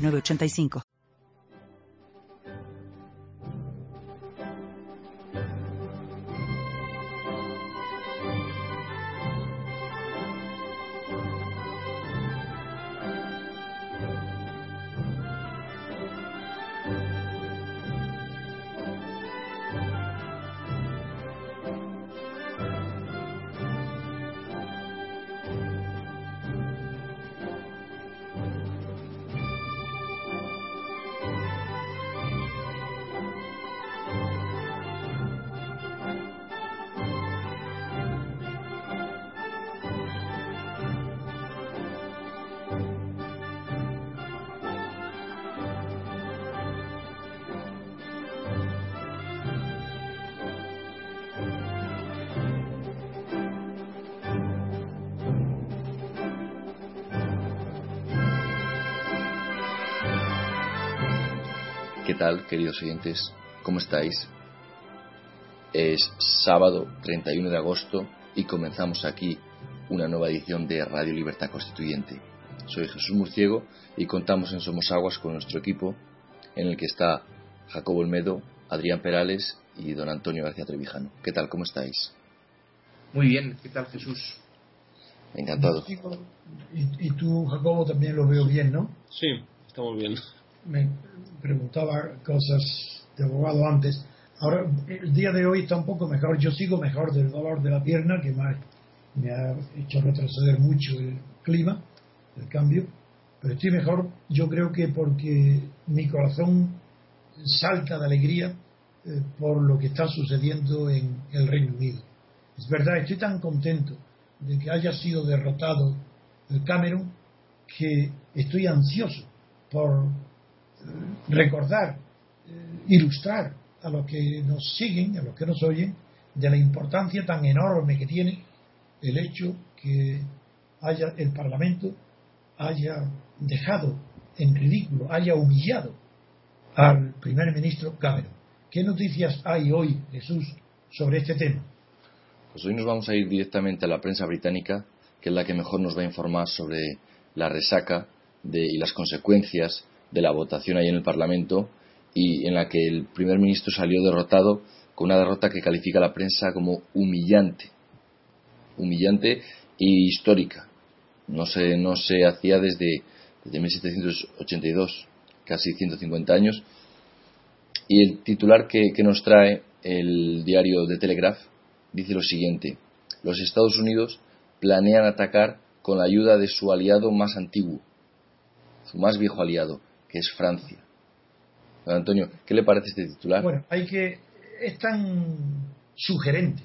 985. Tal, queridos oyentes? ¿Cómo estáis? Es sábado 31 de agosto y comenzamos aquí una nueva edición de Radio Libertad Constituyente. Soy Jesús Murciego y contamos en Somos Aguas con nuestro equipo, en el que está Jacobo Olmedo, Adrián Perales y don Antonio García Trevijano. ¿Qué tal? ¿Cómo estáis? Muy bien, ¿qué tal Jesús? Encantado. Y, y tú, Jacobo, también lo veo bien, ¿no? Sí, estamos bien. me preguntaba cosas de abogado antes. Ahora, el día de hoy está un poco mejor. Yo sigo mejor del dolor de la pierna, que ha, me ha hecho retroceder mucho el clima, el cambio. Pero estoy mejor, yo creo que porque mi corazón salta de alegría eh, por lo que está sucediendo en el Reino Unido. Es verdad, estoy tan contento de que haya sido derrotado el Cameron que estoy ansioso por recordar, eh, ilustrar a los que nos siguen, a los que nos oyen, de la importancia tan enorme que tiene el hecho que haya el Parlamento haya dejado en ridículo, haya humillado al primer ministro Cameron. ¿Qué noticias hay hoy, Jesús, sobre este tema? Pues hoy nos vamos a ir directamente a la prensa británica, que es la que mejor nos va a informar sobre la resaca de, y las consecuencias de la votación ahí en el Parlamento y en la que el primer ministro salió derrotado con una derrota que califica la prensa como humillante, humillante e histórica. No se, no se hacía desde, desde 1782, casi 150 años. Y el titular que, que nos trae el diario The Telegraph dice lo siguiente: Los Estados Unidos planean atacar con la ayuda de su aliado más antiguo, su más viejo aliado, que es Francia. Antonio, ¿qué le parece este titular? Bueno, hay que es tan sugerente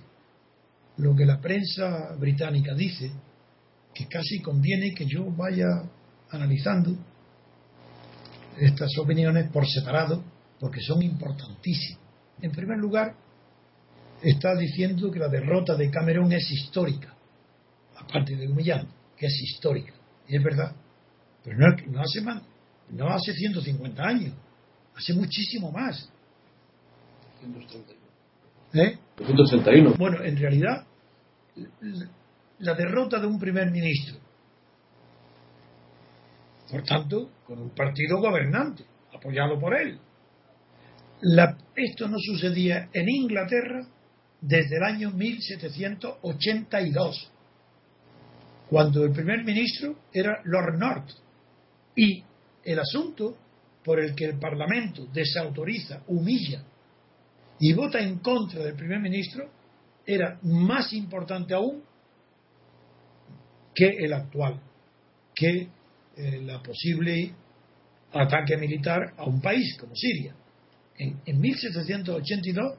lo que la prensa británica dice que casi conviene que yo vaya analizando estas opiniones por separado porque son importantísimas. En primer lugar, está diciendo que la derrota de Cameron es histórica, aparte de humillante, que es histórica. Y es verdad, pero no, no hace más no hace 150 años, hace muchísimo más. 131. ¿Eh? Bueno, en realidad, la derrota de un primer ministro, por tanto, con un partido gobernante, apoyado por él. La, esto no sucedía en Inglaterra desde el año 1782, cuando el primer ministro era Lord North y el asunto por el que el Parlamento desautoriza, humilla y vota en contra del primer ministro era más importante aún que el actual, que eh, la posible ataque militar a un país como Siria. En, en 1782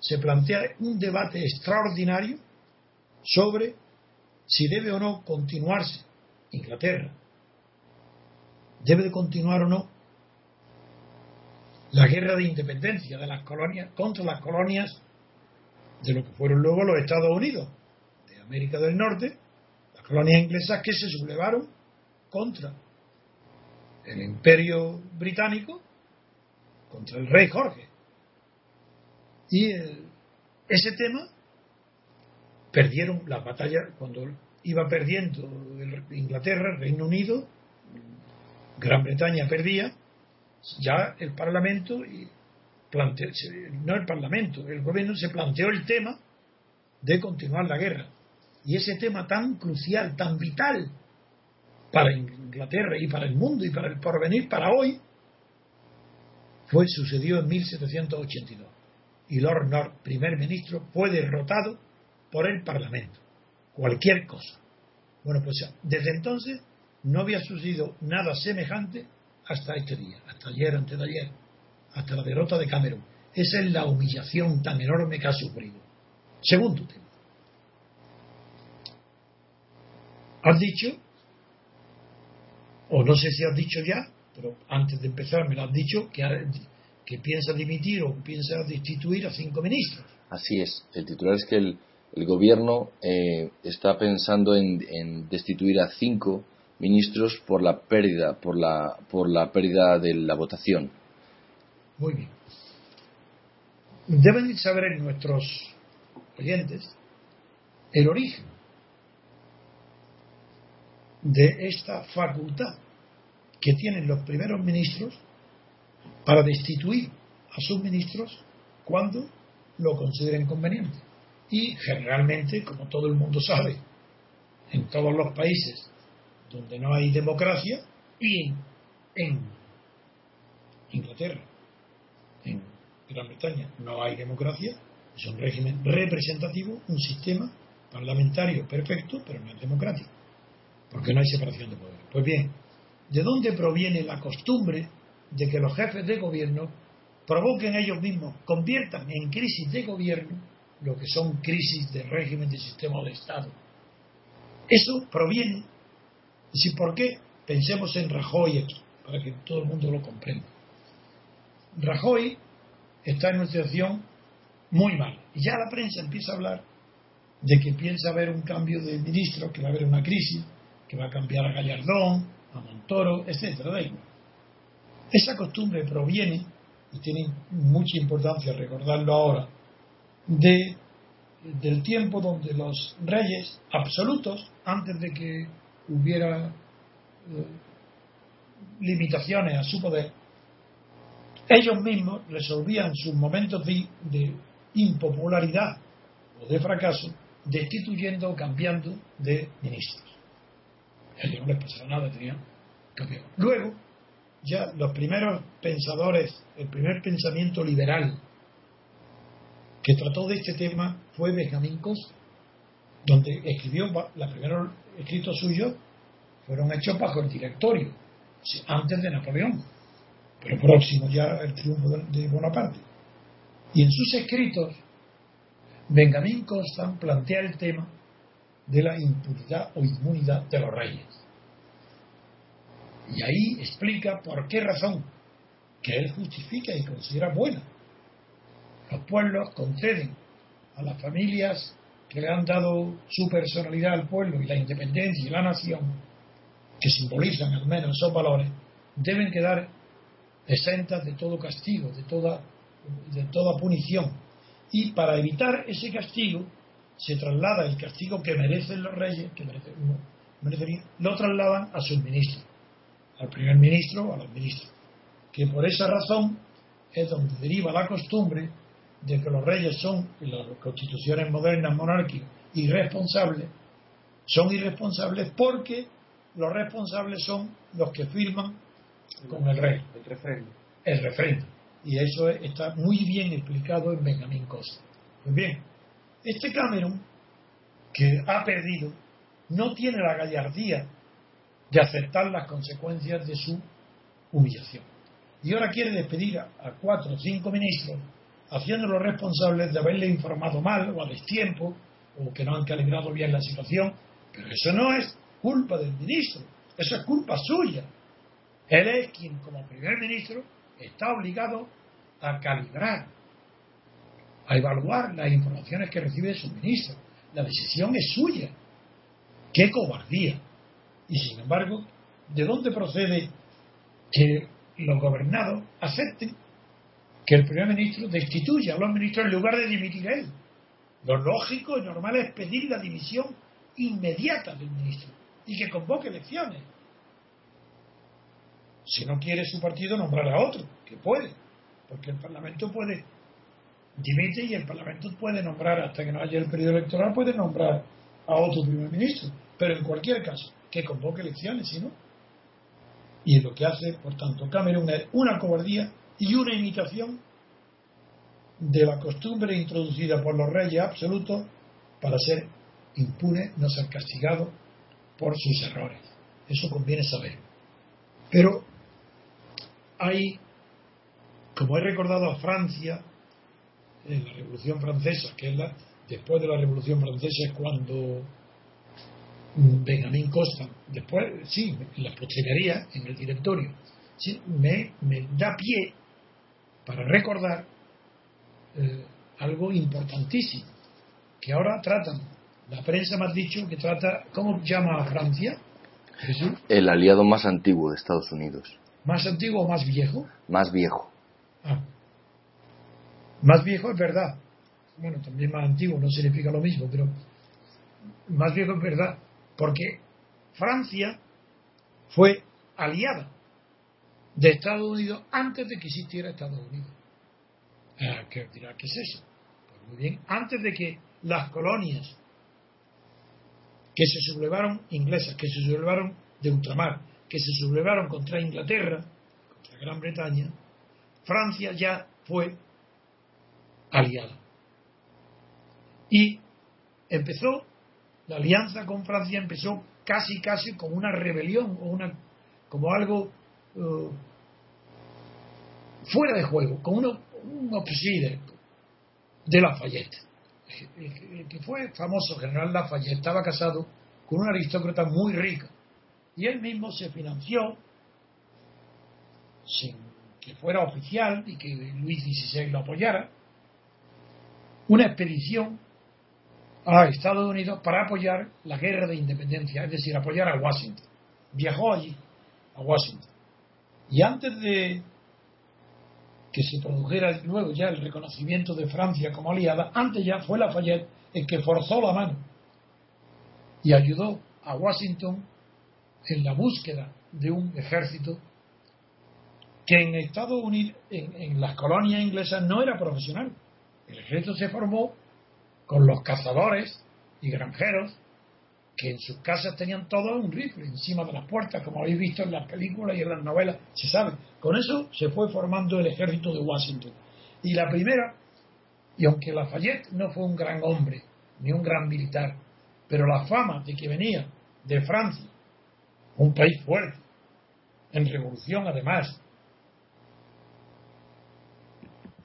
se plantea un debate extraordinario sobre si debe o no continuarse Inglaterra debe de continuar o no la guerra de independencia de las colonias contra las colonias de lo que fueron luego los Estados Unidos de América del Norte, las colonias inglesas que se sublevaron contra el imperio británico, contra el rey Jorge. Y ese tema perdieron las batallas cuando iba perdiendo Inglaterra, Reino Unido, Gran Bretaña perdía, ya el Parlamento, planteó, no el Parlamento, el gobierno se planteó el tema de continuar la guerra. Y ese tema tan crucial, tan vital para Inglaterra y para el mundo y para el porvenir, para hoy, fue sucedió en 1782. Y Lord North, primer ministro, fue derrotado por el Parlamento. Cualquier cosa. Bueno, pues desde entonces no había sucedido nada semejante hasta este día, hasta ayer, antes de ayer, hasta la derrota de Camerún. Esa es la humillación tan enorme que ha sufrido. Segundo tema. Has dicho, o no sé si has dicho ya, pero antes de empezar me lo has dicho, que, que piensa dimitir o piensa destituir a cinco ministros. Así es. El titular es que el, gobierno eh, está pensando en, en destituir a cinco ministros por la pérdida, por la, por la pérdida de la votación. Muy bien. Deben saber nuestros oyentes el origen de esta facultad que tienen los primeros ministros para destituir a sus ministros cuando lo consideren conveniente. Y generalmente, como todo el mundo sabe, en todos los países donde no hay democracia, y en, Inglaterra, en Gran Bretaña, no hay democracia, es un régimen representativo, un sistema parlamentario perfecto, pero no es democrático, porque no hay separación de poderes. Pues bien, ¿de dónde proviene la costumbre de que los jefes de gobierno provoquen ellos mismos, conviertan en crisis de gobierno lo que son crisis de régimen de sistema de Estado? Eso proviene ¿Y por qué? Pensemos en Rajoy aquí, para que todo el mundo lo comprenda. Rajoy está en una situación muy mal. Y ya la prensa empieza a hablar de que piensa haber un cambio de ministro, que va a haber una crisis, que va a cambiar a Gallardón, a Montoro, etcétera. Esa costumbre proviene, y tiene mucha importancia recordarlo ahora, de, del tiempo donde los reyes absolutos, antes de que hubiera eh, limitaciones a su poder, ellos mismos resolvían sus momentos de, impopularidad o de fracaso destituyendo o cambiando de ministros. No les pasaba nada, tenían cambiado. Luego, ya los primeros pensadores, el primer pensamiento liberal que trató de este tema fue Benjamin Costa, donde escribió la primera escritos suyos fueron hechos bajo el directorio, antes de Napoleón, pero próximo ya el triunfo de Bonaparte. Y en sus escritos, Benjamín Constant plantea el tema de la impunidad o inmunidad de los reyes. Y ahí explica por qué razón, que él justifica y considera buena. Los pueblos conceden a las familias que le han dado su personalidad al pueblo y la independencia y la nación, que simbolizan al menos esos valores, deben quedar exentas de todo castigo, de toda, de toda punición. Y para evitar ese castigo, se traslada el castigo que merecen los reyes, que merecen, lo trasladan a sus ministros, al primer ministro o a los ministros. Que por esa razón es donde deriva la costumbre de que los reyes son, las constituciones modernas monárquicas, irresponsables, son irresponsables porque los responsables son los que firman con el rey. El refrendo. El refrendo. Y eso está muy bien explicado en Benjamín Costa. Pues bien, este Cameron, que ha perdido, no tiene la gallardía de aceptar las consecuencias de su humillación. Y ahora quiere despedir a, a cuatro o cinco ministros haciéndolos responsables de haberle informado mal o a destiempo o que no han calibrado bien la situación. Pero eso no es culpa del ministro, eso es culpa suya. Él es quien, como primer ministro, está obligado a calibrar, a evaluar las informaciones que recibe de su ministro. La decisión es suya. ¡Qué cobardía! Y sin embargo, ¿de dónde procede que los gobernados acepten que el primer ministro destituya a los ministros en lugar de dimitir él? Lo lógico y normal es pedir la dimisión inmediata del ministro y que convoque elecciones. Si no quiere su partido, nombrar a otro, que puede, porque el Parlamento puede dimite y el Parlamento puede nombrar, hasta que no haya el periodo electoral, puede nombrar a otro primer ministro. Pero en cualquier caso, que convoque elecciones, si no. Y lo que hace, por tanto, Cameron es una cobardía y una imitación de la costumbre introducida por los reyes absolutos para ser impune, no ser castigado por sus errores. Eso conviene saber. Pero hay, como he recordado a Francia, en la Revolución Francesa, que es la, después de la Revolución Francesa es cuando Benjamín Costa, después, sí, en la postrimería, en el directorio, sí, me, me da pie para recordar eh, algo importantísimo, que ahora tratan, la prensa me ha dicho que trata, ¿cómo llama a Francia? El aliado más antiguo de Estados Unidos. ¿Más antiguo o más viejo? Más viejo. Ah. Más viejo es verdad. Bueno, también más antiguo no significa lo mismo, pero más viejo es verdad. Porque Francia fue aliada de Estados Unidos antes de que existiera Estados Unidos. Ah, ¿Qué dirá qué es eso? Pues muy bien, antes de que las colonias que se sublevaron inglesas, que se sublevaron de ultramar, que se sublevaron contra Inglaterra, contra Gran Bretaña, Francia ya fue aliada. Y empezó, la alianza con Francia empezó casi casi como una rebelión o una como algo uh, fuera de juego, uno, un obside de Lafayette. El que fue famoso general Lafayette estaba casado con una aristócrata muy rica y él mismo se financió sin que fuera oficial y que Luis XVI lo apoyara una expedición a Estados Unidos para apoyar la guerra de independencia, es decir, apoyar a Washington. Viajó allí, a Washington. Y antes de que se produjera luego ya el reconocimiento de Francia como aliada, antes ya fue Lafayette el que forzó la mano y ayudó a Washington en la búsqueda de un ejército que en Estados Unidos, en, en las colonias inglesas, no era profesional. El ejército se formó con los cazadores y granjeros que en sus casas tenían todo un rifle encima de las puertas, como habéis visto en las películas y en las novelas, se sabe. Con eso se fue formando el ejército de Washington. Y la primera, y aunque Lafayette no fue un gran hombre, ni un gran militar, pero la fama de que venía de Francia, un país fuerte, en revolución además,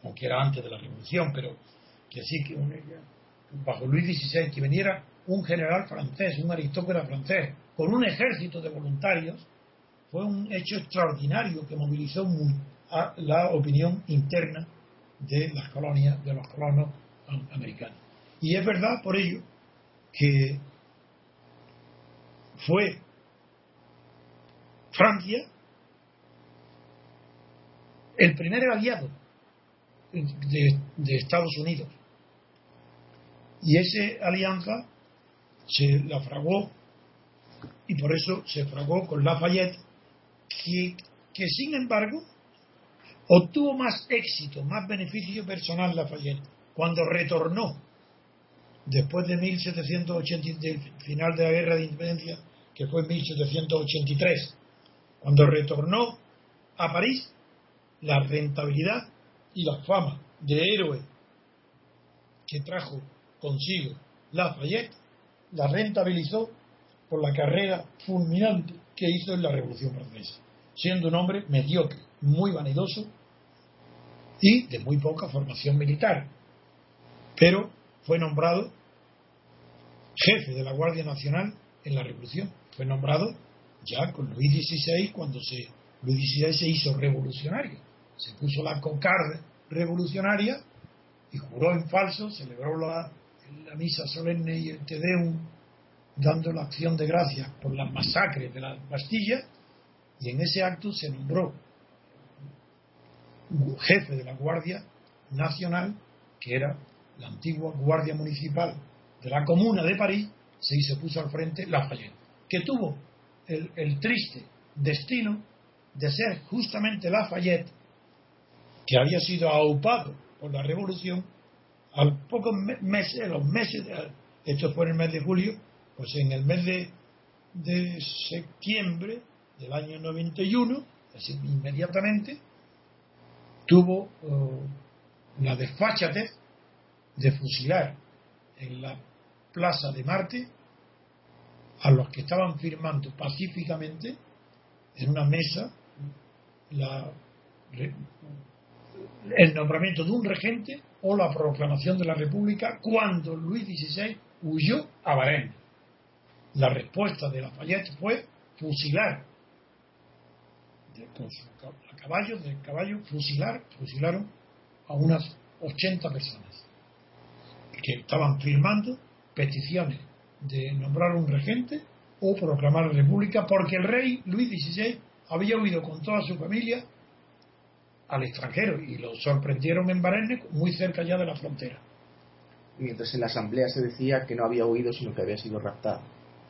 aunque era antes de la revolución, pero que sí que bajo Luis XVI que veniera un general francés, un aristócrata francés, con un ejército de voluntarios, fue un hecho extraordinario que movilizó muy a la opinión interna de las colonias, de los colonos americanos. Y es verdad por ello que fue Francia el primer aliado de, Estados Unidos. Y esa alianza se la fragó y por eso se fragó con Lafayette, que, que sin embargo obtuvo más éxito, más beneficio personal Lafayette cuando retornó después de 1780, del final de la guerra de independencia, que fue en 1783, cuando retornó a París, la rentabilidad y la fama de héroe que trajo consigo Lafayette, la rentabilizó por la carrera fulminante que hizo en la Revolución Francesa, siendo un hombre mediocre, muy vanidoso y de muy poca formación militar. Pero fue nombrado jefe de la Guardia Nacional en la Revolución. Fue nombrado ya con Luis XVI cuando se, Luis XVI se hizo revolucionario se puso la cocarde revolucionaria y juró en falso, celebró la, la misa solemne y el Te Deum dando la acción de gracias por las masacres de la Bastilla y en ese acto se nombró jefe de la Guardia Nacional, que era la antigua Guardia Municipal de la Comuna de París, se puso al frente Lafayette, que tuvo el, el triste destino de ser justamente Lafayette, que había sido aupado por la revolución, al pocos meses, los meses, esto fue en el mes de julio, pues en el mes de, septiembre del año 91, así inmediatamente, tuvo la desfachatez de fusilar en la plaza de Marte a los que estaban firmando pacíficamente en una mesa la, el nombramiento de un regente o la proclamación de la República cuando Luis XVI huyó a Bahrein. La respuesta de Lafayette fue fusilar su a caballo, del caballo, fusilar, fusilaron a unas 80 personas que estaban firmando peticiones de nombrar un regente o proclamar la república porque el rey Luis XVI había huido con toda su familia al extranjero y lo sorprendieron en Barenne, muy cerca ya de la frontera. Mientras en la asamblea se decía que no había huido, sino que había sido raptado.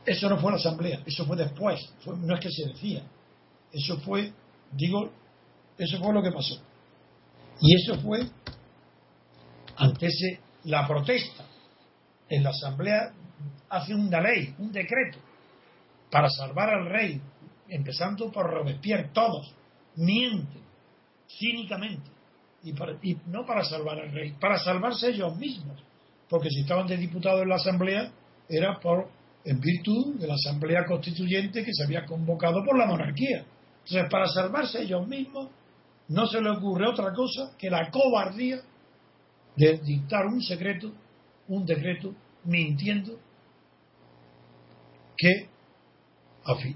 Eso no fue la asamblea, eso fue después, no es que se decía. Eso fue, digo, eso fue lo que pasó. Y eso fue ante ese, la protesta. En la asamblea hace una ley, un decreto, para salvar al rey, empezando por Robespierre, todos mienten cínicamente. Y, y, no para salvar al rey, para salvarse ellos mismos. Porque si estaban de diputados en la asamblea, era por en virtud de la asamblea constituyente que se había convocado por la monarquía. Entonces, para salvarse ellos mismos, no se le ocurre otra cosa que la cobardía de dictar un secreto, un decreto, mintiendo, que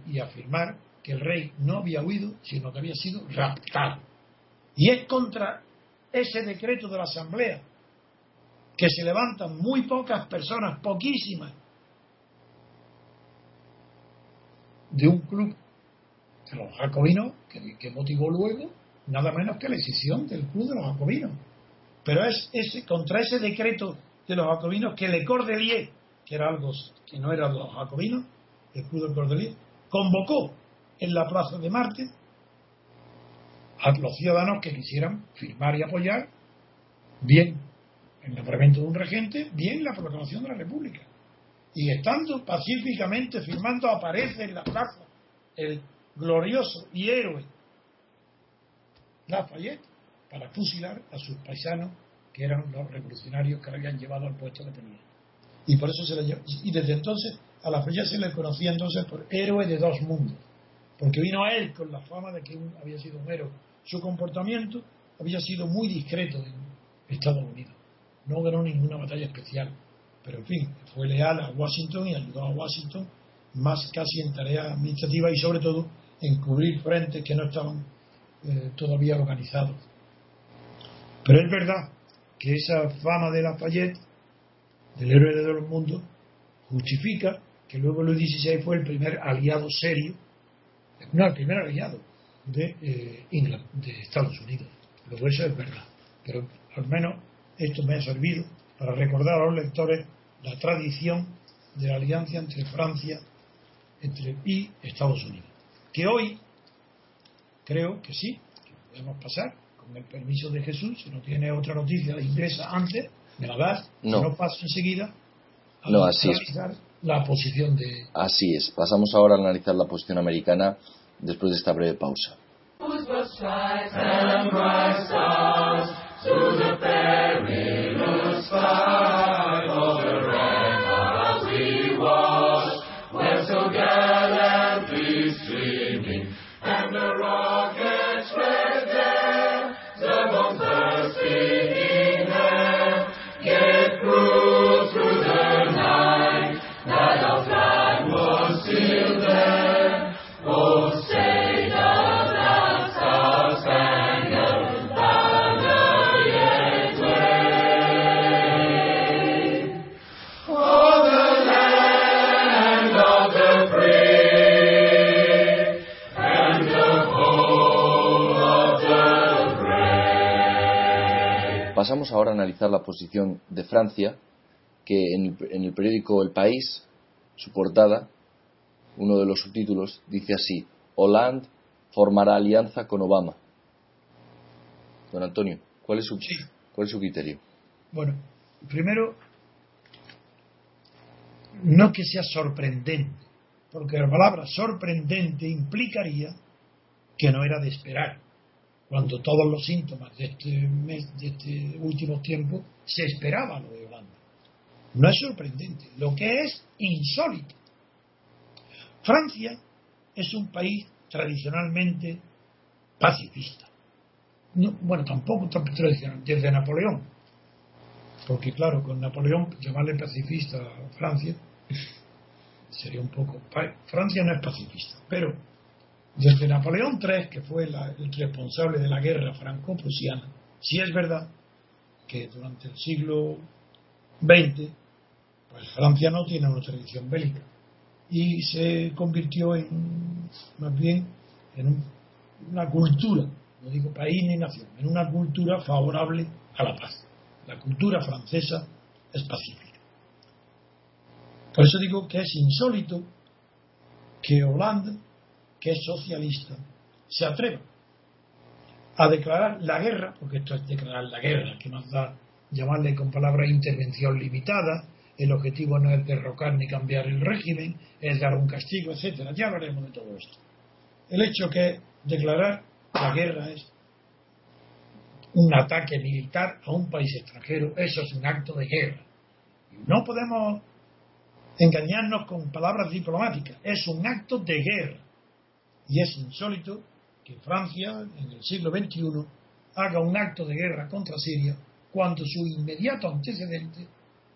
y afirmar que el rey no había huido, sino que había sido raptado. Y es contra ese decreto de la Asamblea que se levantan muy pocas personas, poquísimas, de un club de los jacobinos que, motivó luego nada menos que la decisión del club de los jacobinos. Pero es ese, contra ese decreto de los jacobinos que Le Cordelier, que era algo que no era de los jacobinos, el club de Cordelier, convocó en la plaza de Marte a los ciudadanos que quisieran firmar y apoyar bien el nombramiento de un regente, bien la proclamación de la República. Y estando pacíficamente firmando, aparece en la plaza el glorioso y héroe Lafayette para fusilar a sus paisanos que eran los revolucionarios que habían llevado al puesto que tenía. Y por eso se le y desde entonces a Lafayette se le conocía entonces por héroe de dos mundos, porque vino a él con la fama de que había sido un héroe. Su comportamiento había sido muy discreto en Estados Unidos. No ganó ninguna batalla especial, pero en fin, fue leal a Washington y ayudó a Washington más casi en tareas administrativas y sobre todo en cubrir frentes que no estaban eh, todavía organizados. Pero es verdad que esa fama de Lafayette, del héroe de los mundos, justifica que luego Luis XVI fue el primer aliado serio, no, el primer aliado de, eh, de Estados Unidos. Luego eso es verdad. Pero al menos esto me ha servido para recordar a los lectores la tradición de la alianza entre Francia entre, y Estados Unidos. Que hoy creo que sí, que podemos pasar con el permiso de Jesús, si no tiene otra noticia inglesa antes, me la das, no, no paso enseguida a no, así analizar es. la posición de... Así es, pasamos ahora a analizar la posición americana después de esta breve pausa. Pasamos ahora a analizar la posición de Francia, que en el, en el periódico El País, su portada, uno de los subtítulos, dice así, Hollande formará alianza con Obama. Don Antonio, ¿cuál es su, Sí. cuál es su criterio? Bueno, primero, no que sea sorprendente, porque la palabra sorprendente implicaría que no era de esperar, cuando todos los síntomas de este mes, de este último tiempo, se esperaba lo de Holanda. No es sorprendente, lo que es insólito. Francia es un país tradicionalmente pacifista. No, bueno, tampoco tradicional, desde Napoleón. Porque claro, con Napoleón llamarle pacifista a Francia sería un poco... Francia no es pacifista, pero desde Napoleón III, que fue el responsable de la guerra franco-prusiana, sí es verdad que durante el siglo XX, pues Francia no tiene una tradición bélica y se convirtió en, más bien, en un- una cultura, no digo país ni nación, en una cultura favorable a la paz. La cultura francesa es pacífica. Por eso digo que es insólito que Holanda, que es socialista, se atreva a declarar la guerra, porque esto es declarar la guerra, que más da llamarle con palabras intervención limitada, el objetivo no es derrocar ni cambiar el régimen, es dar un castigo, etcétera. Ya hablaremos de todo esto. El hecho que declarar la guerra es un ataque militar a un país extranjero, eso es un acto de guerra. No podemos engañarnos con palabras diplomáticas, es un acto de guerra. Y es insólito que Francia, en el siglo XXI, haga un acto de guerra contra Siria cuando su inmediato antecedente,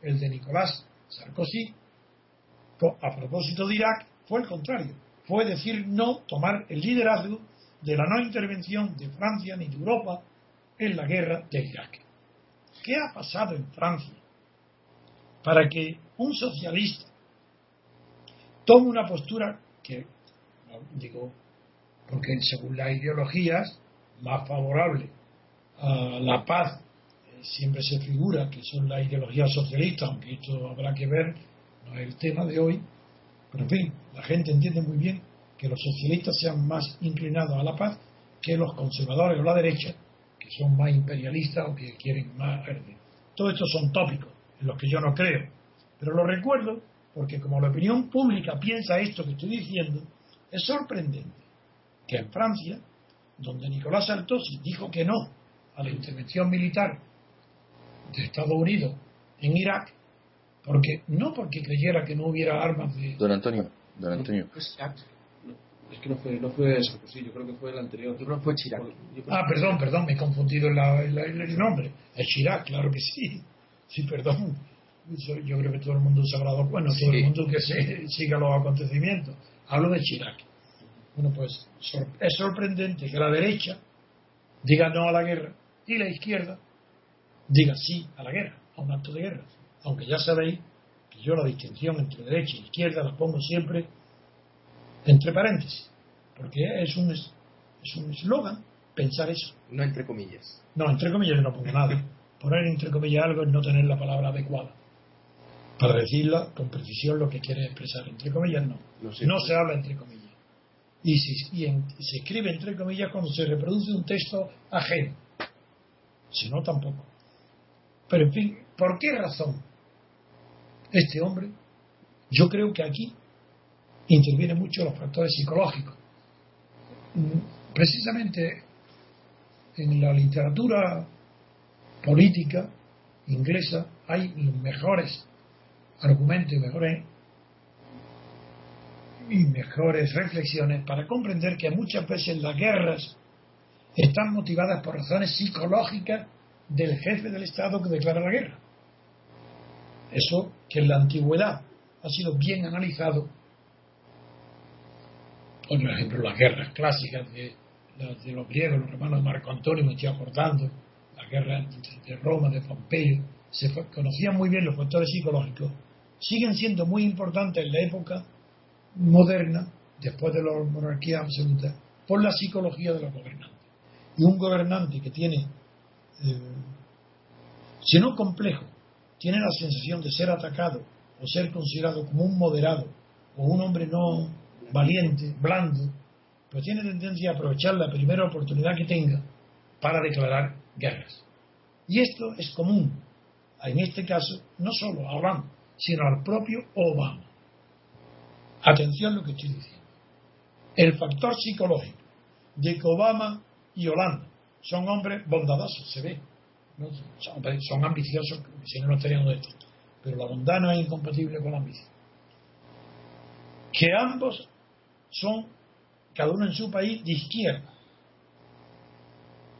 el de Nicolás Sarkozy, a propósito de Irak, fue el contrario. Fue decir no, tomar el liderazgo de la no intervención de Francia ni de Europa en la guerra de Irak. ¿Qué ha pasado en Francia para que un socialista tome una postura que, digo, porque según las ideologías más favorables a la paz eh, siempre se figura que son las ideologías socialistas, aunque esto habrá que ver, no es el tema de hoy, pero en fin, la gente entiende muy bien que los socialistas sean más inclinados a la paz que los conservadores o la derecha, que son más imperialistas o que quieren más orden. Todo estos son tópicos en los que yo no creo, pero lo recuerdo porque como la opinión pública piensa esto que estoy diciendo, es sorprendente que en Francia, donde Nicolás Sarkozy dijo que no a la intervención militar de Estados Unidos en Irak, porque no porque creyera que no hubiera armas de Don Antonio, don Antonio, Fue Chirac. Es que no fue, no fue Sarkozy, yo creo que fue el anterior. Yo creo que fue Chirac. Ah, perdón, perdón, me he confundido en la- en la- en el nombre. Es Chirac, claro que sí. Sí, perdón. Yo, yo creo que todo el mundo se habrá dado bueno, todo el mundo que se, siga los acontecimientos. Hablo de Chirac. Bueno, pues es sorprendente que la derecha diga no a la guerra y la izquierda diga sí a la guerra, a un acto de guerra. Aunque ya sabéis que yo la distinción entre derecha e izquierda la pongo siempre entre paréntesis, porque es un es es un eslogan pensar eso. No entre comillas. No, entre comillas yo no pongo nada. Poner entre comillas algo es no tener la palabra adecuada. Para decirla con precisión lo que quiere expresar. Entre comillas no. No se habla entre comillas. Y, en- se escribe entre comillas cuando se reproduce un texto ajeno. Si no, tampoco. Pero en fin, ¿por qué razón este hombre? Yo creo que aquí intervienen mucho los factores psicológicos. Mm, Precisamente en la literatura política inglesa hay mejores argumentos mejores y mejores reflexiones para comprender que muchas veces las guerras están motivadas por razones psicológicas del jefe del Estado que declara la guerra. Eso que en la antigüedad ha sido bien analizado. Por ejemplo, las guerras clásicas de, de los griegos, los romanos de Marco Antonio, me estoy acordando, las guerras de Roma, de Pompeyo, se conocían muy bien los factores psicológicos, siguen siendo muy importantes en la época moderna, después de la monarquía absoluta, por la psicología de los gobernantes. Y un gobernante que tiene eh, sino complejo, tiene la sensación de ser atacado o ser considerado como un moderado o un hombre no valiente, blando, pues tiene tendencia a aprovechar la primera oportunidad que tenga para declarar guerras. Y esto es común, en este caso, no solo a Obama, sino al propio Obama. Atención a lo que estoy diciendo. El factor psicológico de que Obama y Holanda son hombres bondadosos, se ve. Son, ambiciosos, si no, no estarían de esto. Pero la bondad no es incompatible con la ambición. Que ambos son, cada uno en su país, de izquierda.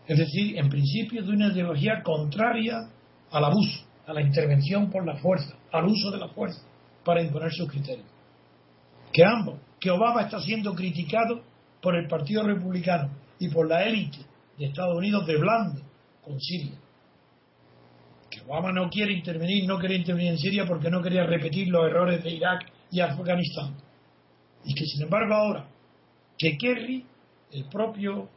Es decir, en principio de una ideología contraria al abuso, a la intervención por la fuerza, al uso de la fuerza para imponer sus criterios. Que ambos, que Obama está siendo criticado por el Partido Republicano y por la élite de Estados Unidos de blando con Siria. Que Obama no quiere intervenir, no quería intervenir en Siria porque no quería repetir los errores de Irak y Afganistán. Y que sin embargo ahora, que Kerry, el propio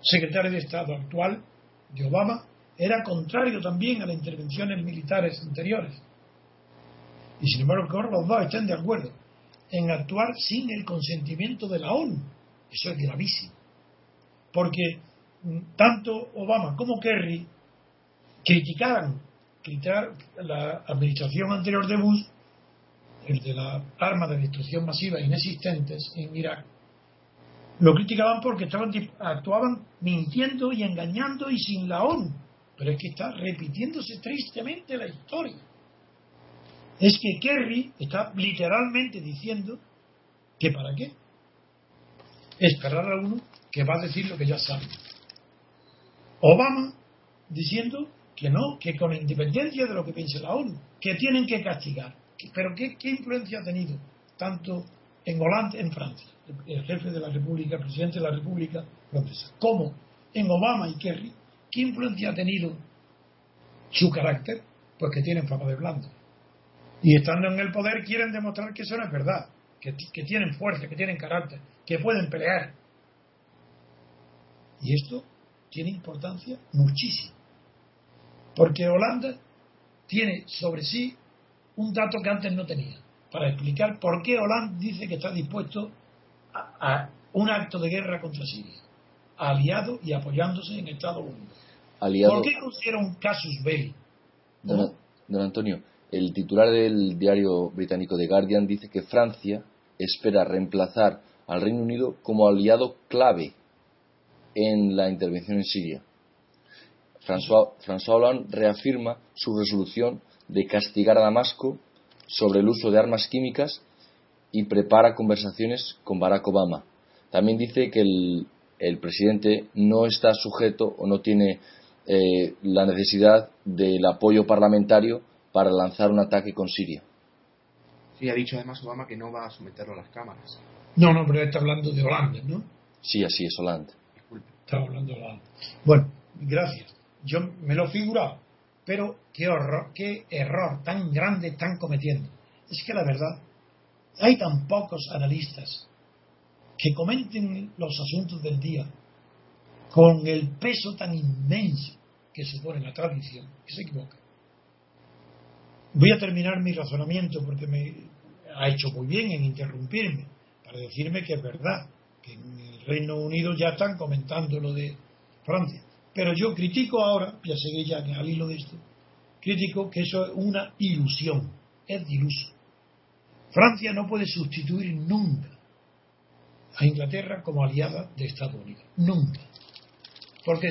secretario de Estado actual de Obama, era contrario también a las intervenciones militares anteriores. Y sin embargo, que ahora los dos estén de acuerdo en actuar sin el consentimiento de la ONU. Eso es gravísimo. Porque mm, tanto Obama como Kerry criticaron criticar la administración anterior de Bush, el de las armas de destrucción masiva inexistentes en Irak, lo criticaban porque estaban actuaban mintiendo y engañando y sin la ONU. Pero es que está repitiéndose tristemente la historia. Es que Kerry está literalmente diciendo que para qué. Esperar a uno que va a decir lo que ya sabe. Obama diciendo que no, que con independencia de lo que piense la ONU, que tienen que castigar. Pero ¿qué, qué influencia ha tenido tanto en Hollande, en Francia, el jefe de la República, el presidente de la República Francesa, como en Obama y Kerry, ¿qué influencia ha tenido su carácter? Pues que tienen fama de blando. Y estando en el poder quieren demostrar que eso no es verdad, que, que tienen fuerza, que tienen carácter, que pueden pelear. Y esto tiene importancia muchísimo. Porque Holanda tiene sobre sí un dato que antes no tenía para explicar por qué Hollande dice que está dispuesto a, un acto de guerra contra Siria, aliado y apoyándose en Estados Unidos. ¿Por qué considera un casus belli? Don, don Antonio, el titular del diario británico The Guardian dice que Francia espera reemplazar al Reino Unido como aliado clave en la intervención en Siria. François, Hollande reafirma su resolución de castigar a Damasco sobre el uso de armas químicas y prepara conversaciones con Barack Obama. También dice que el, presidente no está sujeto o no tiene eh, la necesidad del apoyo parlamentario para lanzar un ataque con Siria. Sí, ha dicho además Obama que no va a someterlo a las cámaras. No, no, pero está hablando de Holanda, ¿no? Sí, así es, Holanda. Disculpe. Está hablando de Holanda. Bueno, gracias. Yo me lo he figurado. Pero qué, horror, qué error tan grande están cometiendo. Es que la verdad, hay tan pocos analistas que comenten los asuntos del día con el peso tan inmenso que supone la tradición, que se equivocan. Voy a terminar mi razonamiento porque me ha hecho muy bien en interrumpirme para decirme que es verdad que en el Reino Unido ya están comentando lo de Francia. Pero yo critico ahora, ya seguí ya al hilo de esto, critico que eso es una ilusión, es iluso. Francia no puede sustituir nunca a Inglaterra como aliada de Estados Unidos, nunca. Porque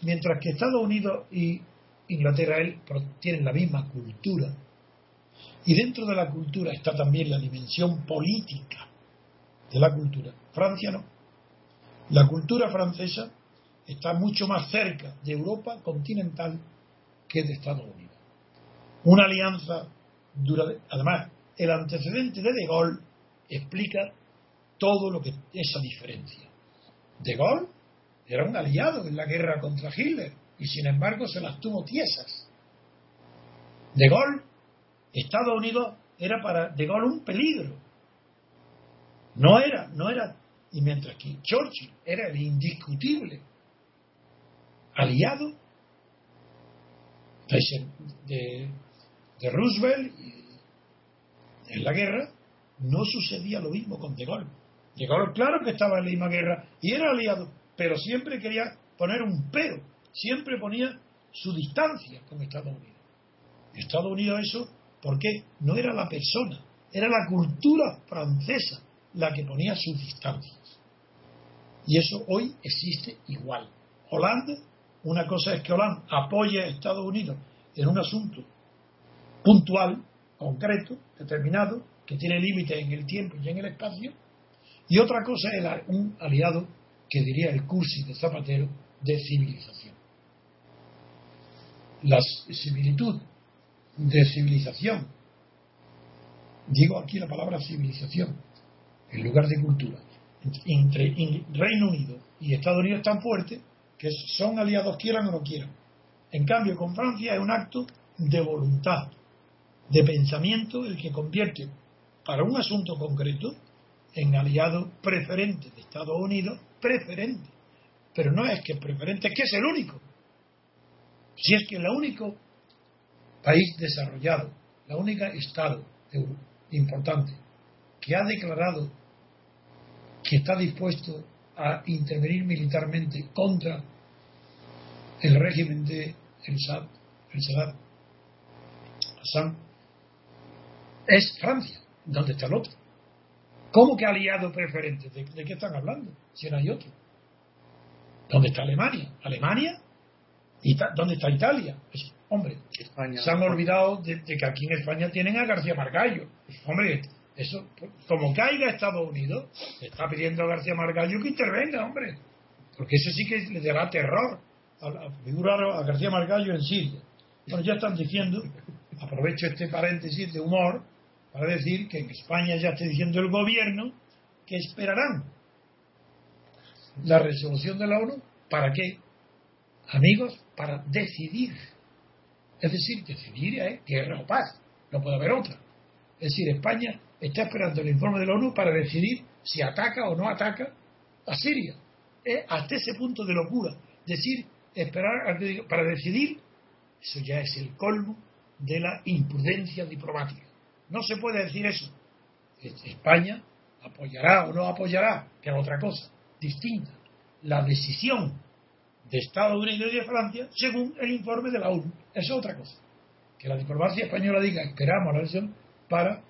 mientras que Estados Unidos y Inglaterra él, tienen la misma cultura, y dentro de la cultura está también la dimensión política de la cultura, Francia no. La cultura francesa está mucho más cerca de Europa continental que de Estados Unidos. Una alianza dura. Además, el antecedente de De Gaulle explica todo lo que esa diferencia. De Gaulle era un aliado en la guerra contra Hitler y sin embargo se las tuvo tiesas. De Gaulle, Estados Unidos era para De Gaulle un peligro. No era, no era. Y mientras que Churchill era el indiscutible aliado de, de Roosevelt en la guerra, no sucedía lo mismo con De Gaulle. De Gaulle, claro que estaba en la misma guerra y era aliado, pero siempre quería poner un pero, siempre ponía su distancia con Estados Unidos. Estados Unidos eso, porque no era la persona, era la cultura francesa la que ponía sus distancias. Y eso hoy existe igual. Holanda, una cosa es que Holanda apoye a Estados Unidos en un asunto puntual, concreto, determinado, que tiene límites en el tiempo y en el espacio, y otra cosa es un aliado que diría el cursi de Zapatero de civilización. La similitud de civilización, digo aquí la palabra civilización, en lugar de cultura, entre Reino Unido y Estados Unidos es tan fuerte que son aliados quieran o no quieran. En cambio, con Francia es un acto de voluntad, de pensamiento, el que convierte para un asunto concreto en aliado preferente de Estados Unidos, preferente. Pero no es que preferente, es que es el único. Si es que el único país desarrollado, la única Estado importante que ha declarado que está dispuesto a intervenir militarmente contra el régimen de el Saddam, el Assad, es Francia, donde está el otro. ¿Cómo que aliado preferente? ¿De, qué están hablando? Si no hay otro. ¿Dónde está Alemania? ¿Alemania? ¿Y ¿Dónde está Italia? hombre, España. se han olvidado de, que aquí en España tienen a García Margallo. Hombre, eso, como caiga Estados Unidos, está pidiendo a García Margallo que intervenga, hombre. Porque eso sí que le dará terror a, figurar a García Margallo en Siria. Bueno, ya están diciendo, aprovecho este paréntesis de humor, para decir que en España ya está diciendo el gobierno que esperarán la resolución de la ONU. ¿Para qué? Amigos, para decidir. Es decir, decidir es guerra o paz. No puede haber otra. Es decir, España está esperando el informe de la ONU para decidir si ataca o no ataca a Siria. Es hasta ese punto de locura. Decir, esperar para decidir, eso ya es el colmo de la imprudencia diplomática. No se puede decir eso. España apoyará o no apoyará, que es otra cosa, distinta. La decisión de Estados Unidos y de Francia según el informe de la ONU. Es otra cosa. Que la diplomacia española diga, esperamos la elección para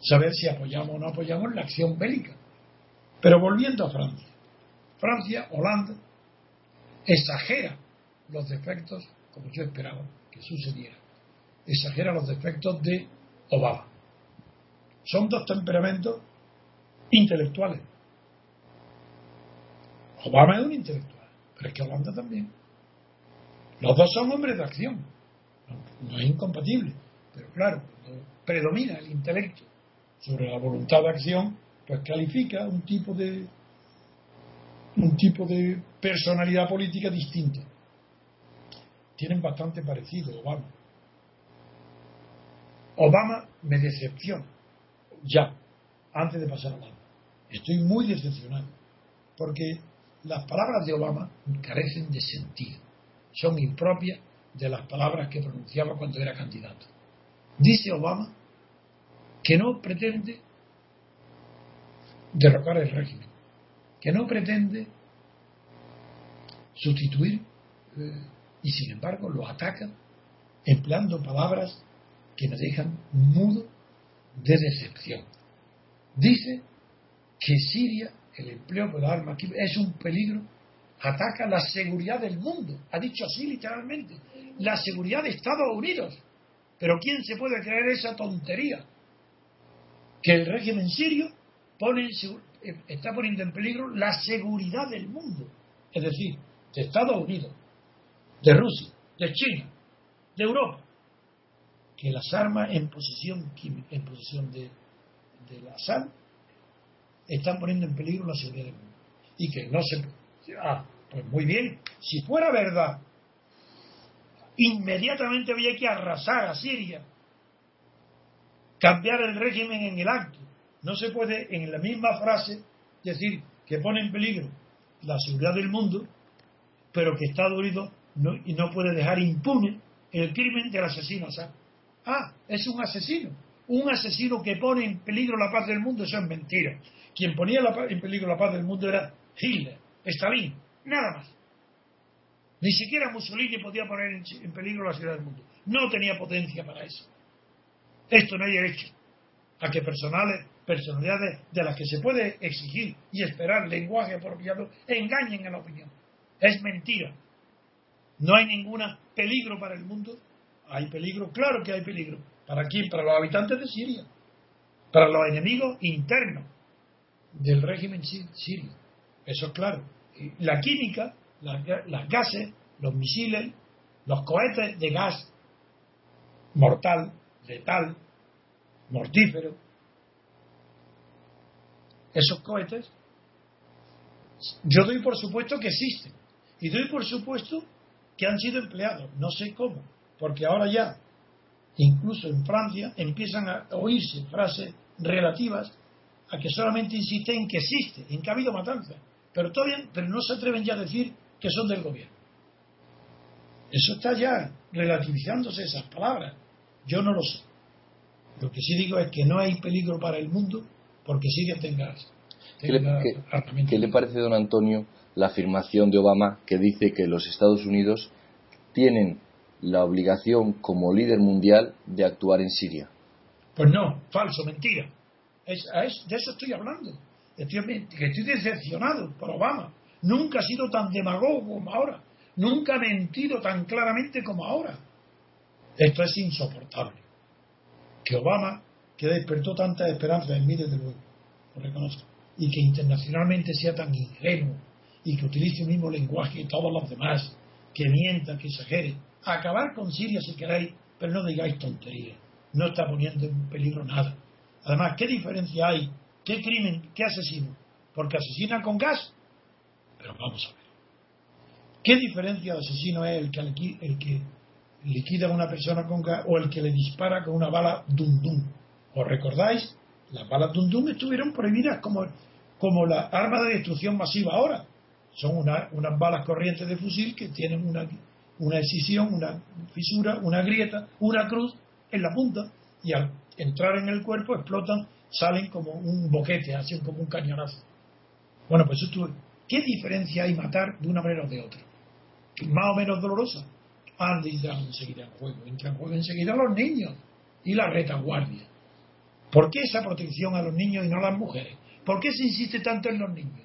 saber si apoyamos o no apoyamos la acción bélica. Pero volviendo a Francia. Francia, Holanda, exagera los defectos, como yo esperaba que sucediera, exagera los defectos de Obama. Son dos temperamentos intelectuales. Obama es un intelectual, es que Holanda también. Los dos son hombres de acción. No, es incompatible. Pero claro, predomina el intelecto sobre la voluntad de acción, pues califica un tipo de un tipo de personalidad política distinta. Tienen bastante parecido Obama. Obama me decepciona, ya, antes de pasar a Obama. Estoy muy decepcionado, porque las palabras de Obama carecen de sentido, son impropias de las palabras que pronunciaba cuando era candidato. Dice Obama que no pretende derrocar el régimen, que no pretende sustituir eh, y sin embargo lo ataca empleando palabras que me dejan mudo de decepción. Dice que Siria, el empleo de armas es un peligro, ataca la seguridad del mundo. Ha dicho así literalmente, la seguridad de Estados Unidos. Pero ¿quién se puede creer esa tontería? Que el régimen sirio pone, está poniendo en peligro la seguridad del mundo. Es decir, de Estados Unidos, de Rusia, de China, de Europa que las armas en posesión, en posesión de, de la SAL están poniendo en peligro la seguridad del mundo. Y que no se. Ah, pues muy bien, si fuera verdad, inmediatamente había que arrasar a Siria, cambiar el régimen en el acto. No se puede en la misma frase decir que pone en peligro la seguridad del mundo, pero que Estados Unidos no, no puede dejar impune el crimen del asesino. Ah, es un asesino. Un asesino que pone en peligro la paz del mundo, eso es mentira. Quien ponía en peligro la paz del mundo era Hitler, Stalin, nada más. Ni siquiera Mussolini podía poner en peligro la ciudad del mundo. No tenía potencia para eso. Esto no hay derecho a que personales, personalidades de las que se puede exigir y esperar lenguaje apropiado engañen a la opinión. Es mentira. No hay ningún peligro para el mundo. Hay peligro, claro que hay peligro. ¿Para quién? Para los habitantes de Siria. Para los enemigos internos del régimen sirio. Eso es claro. La química, las, gases, los misiles, los cohetes de gas mortal, letal, mortífero. Esos cohetes, yo doy por supuesto que existen. Y doy por supuesto que han sido empleados. No sé cómo. Porque ahora ya, incluso en Francia, empiezan a oírse frases relativas a que solamente insisten en que existe, en que ha habido matanzas, pero todavía pero no se atreven ya a decir que son del gobierno. Eso está ya relativizándose esas palabras. Yo no lo sé. Lo que sí digo es que no hay peligro para el mundo porque sigue tenga, ¿Qué, le, ¿Qué le parece, don Antonio, la afirmación de Obama que dice que los Estados Unidos tienen la obligación como líder mundial de actuar en Siria? Pues no, falso, mentira de eso estoy hablando. Estoy, estoy decepcionado por Obama. Nunca ha sido tan demagogo como ahora. Nunca ha mentido tan claramente como ahora. Esto es insoportable. Que Obama, que despertó tantas esperanzas en mí desde luego, lo reconozco, y que internacionalmente sea tan ingenuo y que utilice el mismo lenguaje que todos los demás, que mienta, que exagere. Acabar con Siria si queréis, pero no digáis tonterías. No está poniendo en peligro nada. Además, ¿qué diferencia hay? ¿Qué crimen? ¿Qué asesino? Porque asesina con gas. Pero vamos a ver. ¿Qué diferencia de asesino es el que, el que liquida a una persona con gas o el que le dispara con una bala dum dum? ¿Os recordáis? Las balas dum dum estuvieron prohibidas como, como la arma de destrucción masiva ahora. Son unas balas corrientes de fusil que tienen una, una excisión, una fisura, una grieta, una cruz en la punta y al entrar en el cuerpo explotan, salen como un boquete, hacen como un cañonazo. Bueno, pues esto, ¿qué diferencia hay matar de una manera o de otra? Más o menos dolorosa. Ah, entran enseguida en juego. Entran en juego enseguida los niños y la retaguardia. ¿Por qué esa protección a los niños y no a las mujeres? ¿Por qué se insiste tanto en los niños?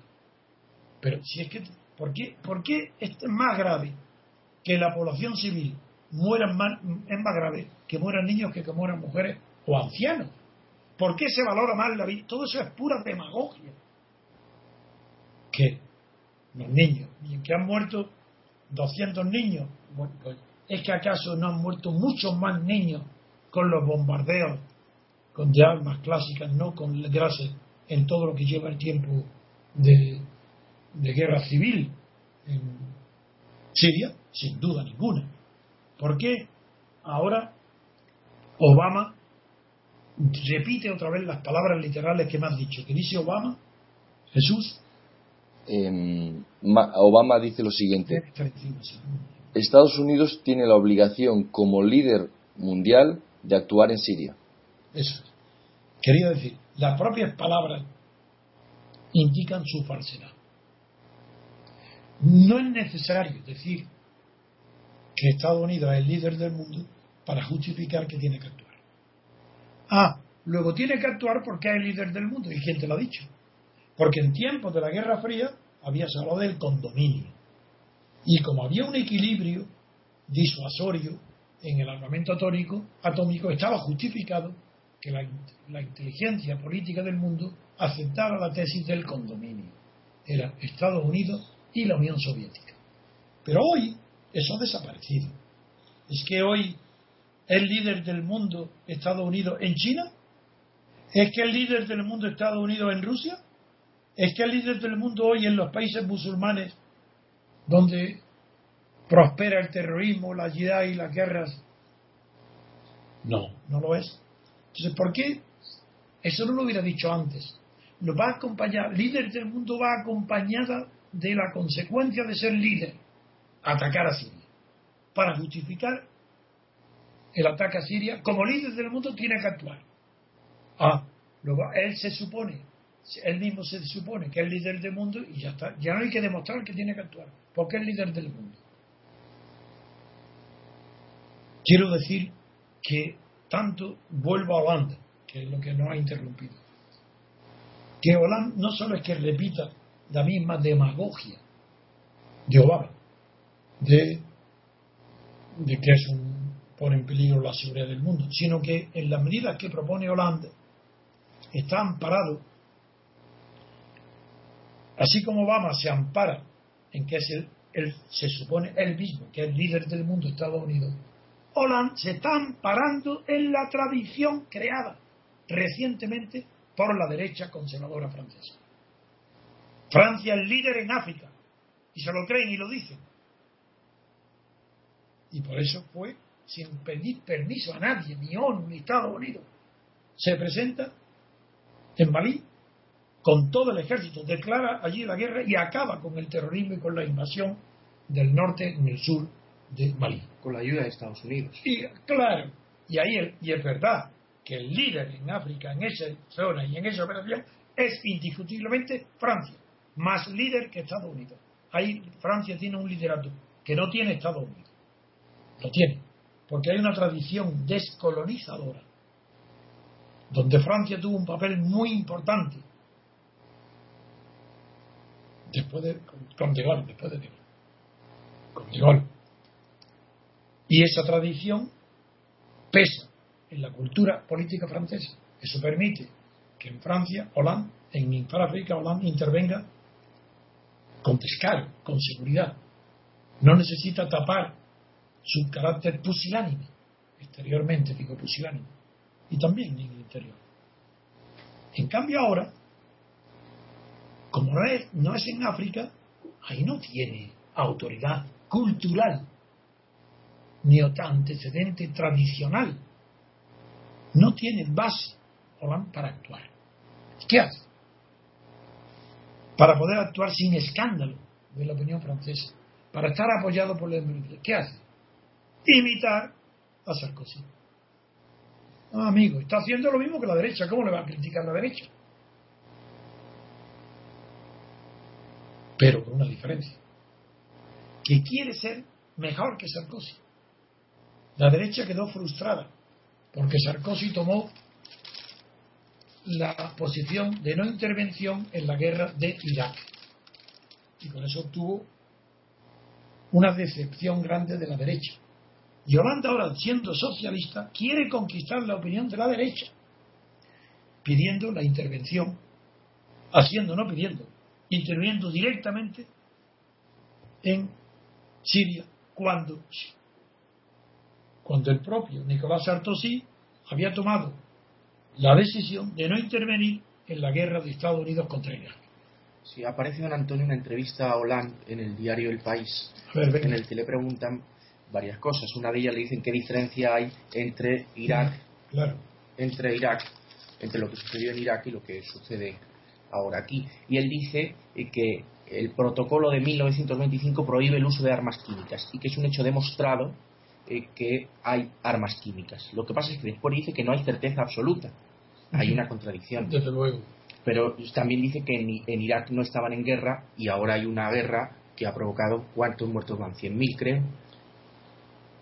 Pero si es que, ¿por qué, por qué es más grave que la población civil mueran más, es más grave que mueran niños que que mueran mujeres o ancianos. ¿Por qué se valora más la vida? Todo eso es pura demagogia. ¿Qué? Los niños. Y que han muerto 200 niños. Bueno, pues, ¿Es que acaso no han muerto muchos más niños con los bombardeos, con de armas clásicas, no con gracias en todo lo que lleva el tiempo de guerra civil en Siria? Sin duda ninguna. ¿Por qué ahora Obama repite otra vez las palabras literales que me has dicho, que dice Obama, Jesús. Em, Obama dice lo siguiente. Estados Unidos tiene la obligación como líder mundial de actuar en Siria. Eso. Quería decir, las propias palabras indican su falsedad. No es necesario decir que Estados Unidos es el líder del mundo para justificar que tiene que actuar. Ah, luego tiene que actuar porque es líder del mundo. ¿Y quién te lo ha dicho? Porque en tiempos de la Guerra Fría había hablado del condominio. Y como había un equilibrio disuasorio en el armamento atómico, atómico estaba justificado que la, la, inteligencia política del mundo aceptara la tesis del condominio. Era Estados Unidos y la Unión Soviética. Pero hoy eso ha desaparecido. Es que hoy ¿Es líder del mundo Estados Unidos en China? ¿Es que el líder del mundo Estados Unidos en Rusia? ¿Es que el líder del mundo hoy en los países musulmanes donde prospera el terrorismo, la yihad y las guerras? No, no lo es. Entonces, ¿por qué? Eso no lo hubiera dicho antes. Lo va a acompañar, líder del mundo va acompañada de la consecuencia de ser líder, atacar a Siria, para justificar el ataque a Siria, como líder del mundo tiene que actuar. Ah, luego él se supone, él mismo se supone que es líder del mundo y ya está. Ya no hay que demostrar que tiene que actuar, porque es líder del mundo. Quiero decir que tanto vuelvo a Holanda, que es lo que nos ha interrumpido, que Holanda no solo es que repita la misma demagogia de Obama, de, de que es un, pone en peligro la seguridad del mundo, sino que en las medidas que propone Holanda está amparado, así como Obama se ampara en que es el, se supone él mismo, que es el líder del mundo, Estados Unidos, Holanda se está amparando en la tradición creada recientemente por la derecha conservadora francesa. Francia es líder en África, y se lo creen y lo dicen. Y por eso fue, sin pedir permiso a nadie, ni ONU, ni Estados Unidos, se presenta en Malí con todo el ejército, declara allí la guerra y acaba con el terrorismo y con la invasión del norte en el sur de Malí. Con la ayuda de Estados Unidos. Y claro, y ahí y es verdad que el líder en África, en esa zona y en esa operación, es indiscutiblemente Francia, más líder que Estados Unidos. Ahí Francia tiene un liderato que no tiene Estados Unidos. Lo tiene, porque hay una tradición descolonizadora, donde Francia tuvo un papel muy importante después de con De después de con. Y esa tradición pesa en la cultura política francesa. Eso permite que en Francia, Hollande, en África, Hollande intervenga con pescar, con seguridad. No necesita tapar su carácter pusilánime, exteriormente digo pusilánime, y también en el interior. En cambio ahora, como no es, no es en África, ahí no tiene autoridad cultural ni antecedente tradicional. No tiene base para actuar. ¿Qué hace? Para poder actuar sin escándalo de la opinión francesa, para estar apoyado por la ¿Qué hace? Imitar a Sarkozy. Amigo, está haciendo lo mismo que la derecha. ¿Cómo le va a criticar la derecha? Pero con una diferencia. Que quiere ser mejor que Sarkozy. La derecha quedó frustrada porque Sarkozy tomó la posición de no intervención en la guerra de Irak. Y con eso obtuvo una decepción grande de la derecha. Y Holanda ahora, siendo socialista, quiere conquistar la opinión de la derecha, pidiendo la intervención, haciendo, no pidiendo, interviniendo directamente en Siria, cuando cuando el propio Nicolás Sarkozy había tomado la decisión de no intervenir en la guerra de Estados Unidos contra Irak. Sí, aparece don Antonio una entrevista a Hollande en el diario El País, en el que le preguntan varias cosas. Una de ellas le dicen qué diferencia hay entre Irak, claro. entre Irak, entre lo que sucedió en Irak y lo que sucede ahora aquí. Y él dice eh, que el protocolo de 1925 prohíbe el uso de armas químicas y que es un hecho demostrado eh, que hay armas químicas. Lo que pasa es que después dice que no hay certeza absoluta. Hay una contradicción. Desde luego. Pero también dice que en, Irak no estaban en guerra y ahora hay una guerra que ha provocado cuántos muertos van, 100.000 creo.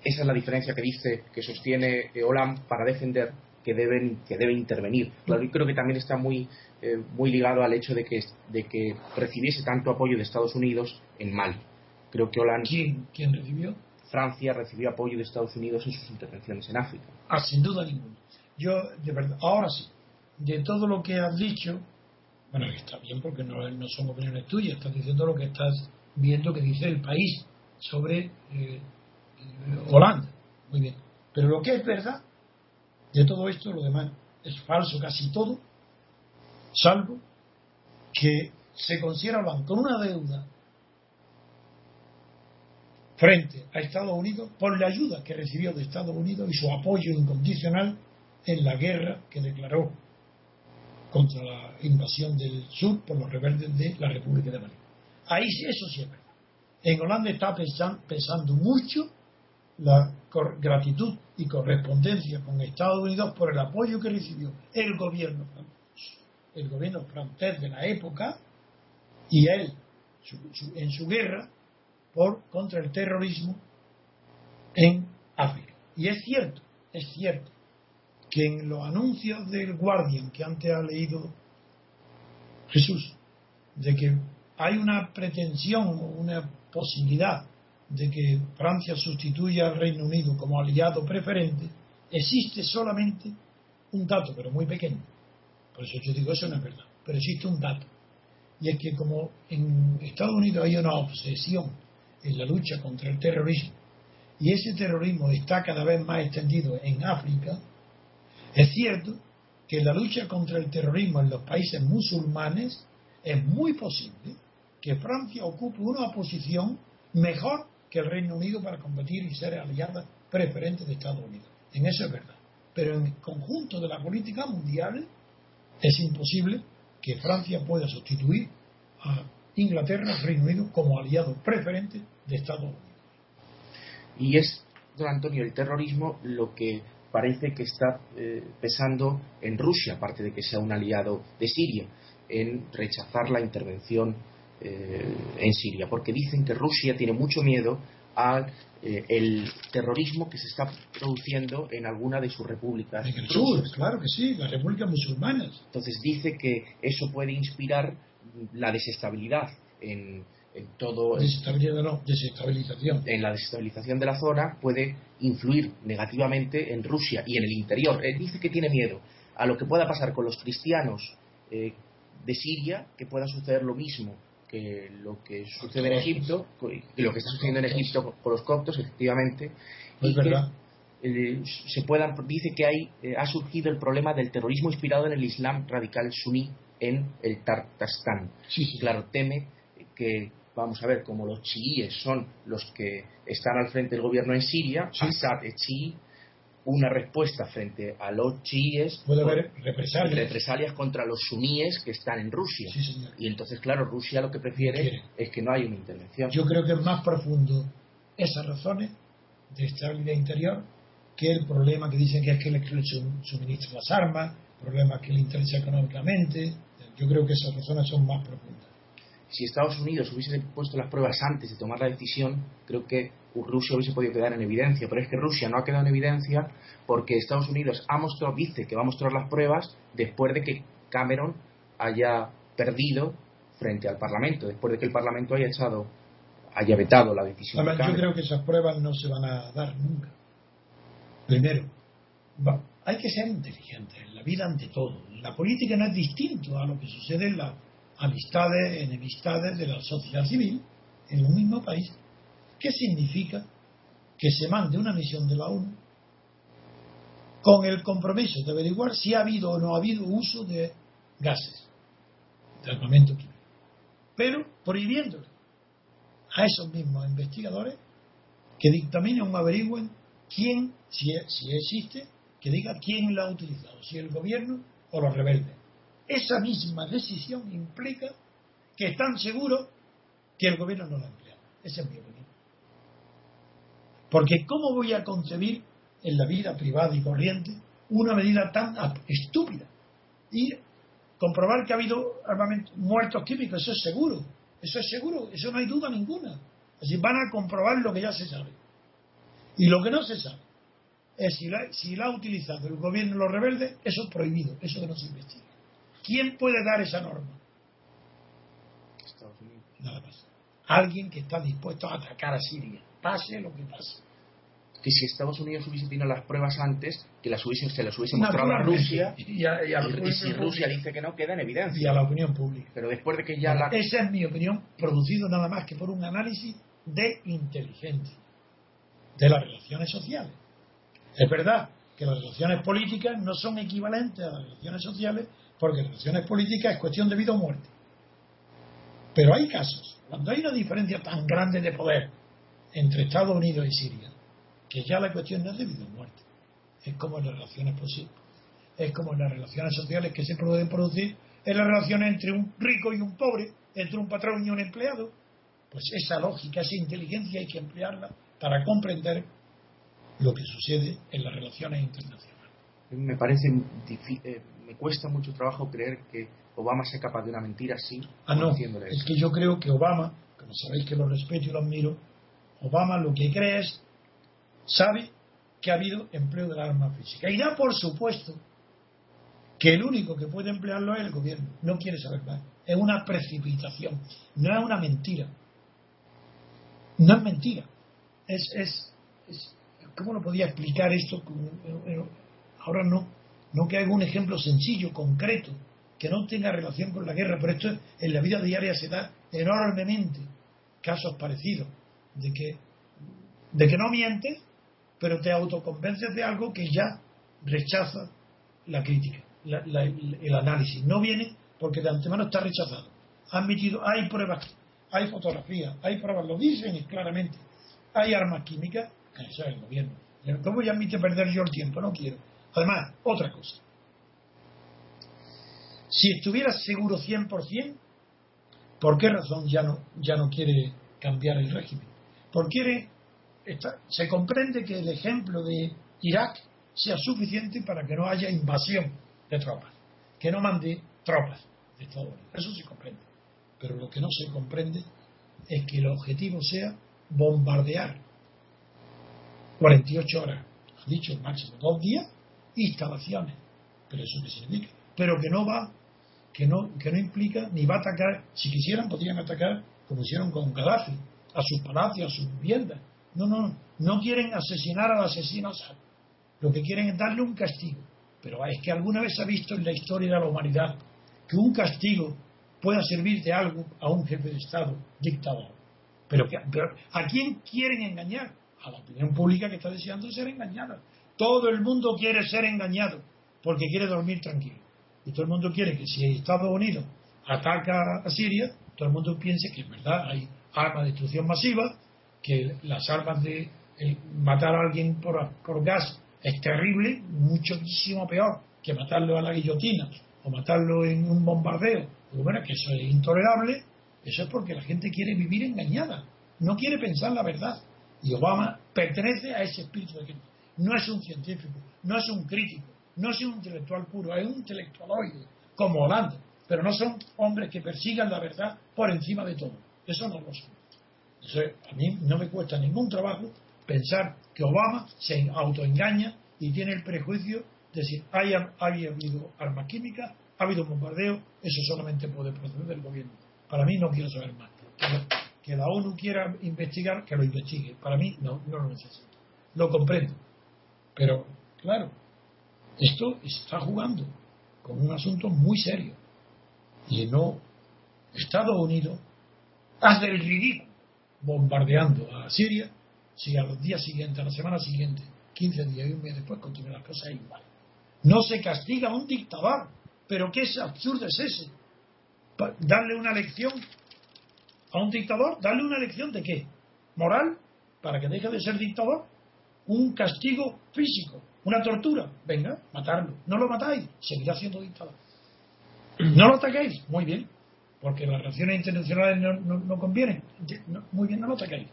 Esa es la diferencia que dice, que sostiene Hollande para defender que deben que debe intervenir. Claro, yo creo que también está muy eh, muy ligado al hecho de que de que recibiese tanto apoyo de Estados Unidos en Mali. Creo que Hollande ¿Quién, ¿Quién recibió? Francia recibió apoyo de Estados Unidos en sus intervenciones en África. Ah, sin duda ninguna. Yo, de verdad, ahora sí, de todo lo que has dicho, bueno, está bien porque no, no son opiniones tuyas, estás diciendo lo que estás viendo que dice el país sobre eh, Holanda. Muy bien. Pero lo que es verdad de todo esto, lo demás es falso casi todo, salvo que se considera con una deuda frente a Estados Unidos por la ayuda que recibió de Estados Unidos y su apoyo incondicional en la guerra que declaró contra la invasión del sur por los rebeldes de la República de Mali. Ahí sí, eso siempre. En Holanda está pensando, mucho la gratitud y correspondencia con Estados Unidos por el apoyo que recibió el gobierno el gobierno francés de la época y él en su guerra por contra el terrorismo en África. Y es cierto, es cierto que en los anuncios del Guardian que antes ha leído Jesús, de que hay una pretensión o una posibilidad de que Francia sustituya al Reino Unido como aliado preferente, existe solamente un dato, pero muy pequeño. Por eso yo digo, eso no es verdad, pero existe un dato. Y es que como en Estados Unidos hay una obsesión en la lucha contra el terrorismo, y ese terrorismo está cada vez más extendido en África, es cierto que la lucha contra el terrorismo en los países musulmanes es muy posible que Francia ocupe una posición mejor que el Reino Unido para combatir y ser aliada preferente de Estados Unidos. En eso es verdad. Pero en el conjunto de la política mundial es imposible que Francia pueda sustituir a Inglaterra, Reino Unido, como aliado preferente de Estados Unidos. Y es, don Antonio, el terrorismo lo que parece que está eh, pesando en Rusia, aparte de que sea un aliado de Siria, en rechazar la intervención eh, en Siria, porque dicen que Rusia tiene mucho miedo al eh, el terrorismo que se está produciendo en alguna de sus repúblicas. En el sur, claro que sí, las repúblicas musulmanas. Entonces dice que eso puede inspirar la desestabilidad en, en todo. Desestabilidad, no, desestabilización. En la desestabilización de la zona puede influir negativamente en Rusia y en el interior. Él dice que tiene miedo a lo que pueda pasar con los cristianos eh, de Siria, que pueda suceder lo mismo que lo que sucede en Egipto y lo que está sucediendo en Egipto con los coptos, efectivamente, y que eh, se puedan, dice que hay, eh, ha surgido el problema del terrorismo inspirado en el Islam radical suní en el Tartastán. Claro, teme que, vamos a ver, como los chiíes son los que están al frente del gobierno en Siria, Assad es chií, una respuesta frente a los chiíes. Puede haber represalias. represalias contra los suníes que están en Rusia. Y entonces, claro, Rusia lo que prefiere es que no haya una intervención. Yo creo que es más profundo esas razones de estabilidad interior que el problema que dicen que es que le suministra las armas, problemas que le interesa económicamente. Yo creo que esas razones son más profundas si Estados Unidos hubiese puesto las pruebas antes de tomar la decisión, creo que Rusia hubiese podido quedar en evidencia. Pero es que Rusia no ha quedado en evidencia porque Estados Unidos ha mostrado, dice que va a mostrar las pruebas después de que Cameron haya perdido frente al Parlamento, después de que el Parlamento haya echado, haya vetado la decisión. de yo creo que esas pruebas no se van a dar nunca. Primero, hay que ser inteligente en la vida ante todo. La política no es distinto a lo que sucede en la amistades, enemistades de la sociedad civil en un mismo país. ¿Qué significa que se mande una misión de la ONU con el compromiso de averiguar si ha habido o no ha habido uso de gases, de armamento químico, pero prohibiéndole a esos mismos investigadores que dictaminen o averigüen quién, si, si existe, que diga quién la ha utilizado, si el gobierno o los rebeldes esa misma decisión implica que están seguros que el gobierno no la emplea. Empleado. es mi opinión. Porque ¿cómo voy a concebir en la vida privada y corriente una medida tan estúpida? Y comprobar que ha habido muertos químicos, eso es seguro. Eso es seguro, eso no hay duda ninguna. Así van a comprobar lo que ya se sabe. Y lo que no se sabe es si la, si la ha utilizado el gobierno y los rebeldes, eso es prohibido, eso que no se investiga. ¿Quién puede dar esa norma? Estados Unidos. Nada más. Alguien que está dispuesto a atacar a Siria, pase lo que pase. Que si Estados Unidos hubiese tenido las pruebas antes, que las hubiese, se las hubiese mostrado a Rusia, y, a, y, si Rusia dice que no, queda en evidencia. Y a la opinión pública. Pero después de que ya la... Esa es mi opinión, producido nada más que por un análisis de inteligencia de las relaciones sociales. Es verdad que las relaciones políticas no son equivalentes a las relaciones sociales porque relaciones políticas es cuestión de vida o muerte. Pero hay casos, cuando hay una diferencia tan grande de poder entre Estados Unidos y Siria, que ya la cuestión no es de vida o muerte, es como en las relaciones posibles, es como en las relaciones sociales que se pueden producir en las relaciones entre un rico y un pobre, entre un patrón y un empleado. Pues esa lógica, esa inteligencia hay que emplearla para comprender lo que sucede en las relaciones internacionales. Me parece eh, me cuesta mucho trabajo creer que Obama sea capaz de una mentira así. Ah, no, es que yo creo que Obama, como sabéis que lo respeto y lo admiro, Obama lo que cree es, sabe que ha habido empleo del arma física. Y da por supuesto que el único que puede emplearlo es el gobierno. No quiere saber más. Es una precipitación, no es una mentira. No es mentira. Es, es, ¿Cómo lo podía explicar esto? Ahora no, no que haga un ejemplo sencillo, concreto, que no tenga relación con la guerra, pero esto en la vida diaria se da enormemente casos parecidos, de que, de que no mientes, pero te autoconvences de algo que ya rechaza la crítica, el análisis. No viene porque de antemano está rechazado. Han metido, hay pruebas, hay fotografías, hay pruebas, lo dicen claramente. Hay armas químicas, es el gobierno. ¿Cómo ya admite perder yo el tiempo? No quiero. Además, otra cosa. Si estuviera seguro 100%, ¿por qué razón ya no, ya no quiere cambiar el régimen? Porque se comprende que el ejemplo de Irak sea suficiente para que no haya invasión de tropas, que no mande tropas de Estados Unidos. Eso se comprende. Pero lo que no se comprende es que el objetivo sea bombardear 48 horas, ha dicho el máximo, dos días, instalaciones. Pero eso qué significa. Pero que no va, que no, que no implica ni va a atacar, si quisieran podrían atacar como hicieron con Gaddafi, a sus palacios, a sus viviendas. No, no, no quieren asesinar al asesino Lo que quieren es darle un castigo. Pero es que alguna vez se ha visto en la historia de la humanidad que un castigo pueda servir de algo a un jefe de Estado dictador. Pero, pero ¿a quién quieren engañar? A la opinión pública que está deseando ser engañada. Todo el mundo quiere ser engañado porque quiere dormir tranquilo. Y todo el mundo quiere que si Estados Unidos ataca a Siria, todo el mundo piense que es verdad, hay armas de destrucción masiva, que las armas de matar a alguien por, gas es terrible, muchísimo peor que matarlo a la guillotina o matarlo en un bombardeo. bueno, que eso es intolerable, eso es porque la gente quiere vivir engañada, no quiere pensar la verdad. Y Obama pertenece a ese espíritu de gente no es un científico, no es un crítico, no es un intelectual puro, es un intelectualoide, como Holanda, pero no son hombres que persigan la verdad por encima de todo. Eso no lo son. a mí no me cuesta ningún trabajo pensar que Obama se autoengaña y tiene el prejuicio de decir, haya, habido armas químicas, ha habido bombardeo, eso solamente puede proceder del gobierno. Para mí no quiero saber más. Que la, ONU quiera investigar, que lo investigue. Para mí no, no lo necesito. Lo comprendo. Pero, claro, esto está jugando con un asunto muy serio. Y no, Estados Unidos hace el ridículo bombardeando a Siria si a los días siguientes, a la semana siguiente, 15 días y un mes después, continúan las cosas igual. No se castiga a un dictador. Pero qué absurdo es ese. Darle una lección a un dictador, darle una lección de qué? ¿Moral? ¿Para que deje de ser dictador? Un castigo físico, una tortura, venga, matarlo. No lo matáis, seguirá siendo dictador. No lo ataquéis, muy bien, porque las relaciones internacionales no, convienen. muy bien, no lo ataquéis.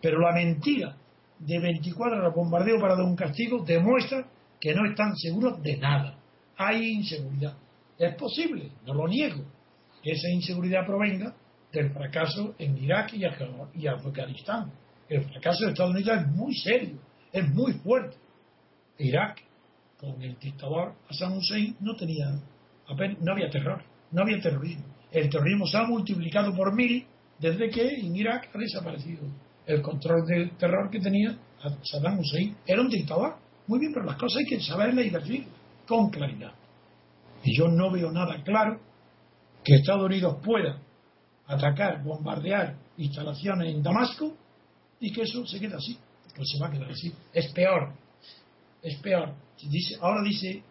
Pero la mentira de 24 horas bombardeo para dar un castigo demuestra que no están seguros de nada. Hay inseguridad. Es posible, no lo niego, que esa inseguridad provenga del fracaso en Irak y Afganistán. El fracaso de Estados Unidos es muy serio es muy fuerte. Irak, con el dictador Hassan Hussein, no tenía, no había terror, no había terrorismo. El terrorismo se ha multiplicado por mil desde que en Irak ha desaparecido el control del terror que tenía Saddam Hussein. Era un dictador. Muy bien, pero las cosas hay que saberlas y decir con claridad. Y yo no veo nada claro que Estados Unidos pueda atacar, bombardear instalaciones en Damasco y que eso se quede así pues se va a quedar así. Es peor, es peor. Ahora dice,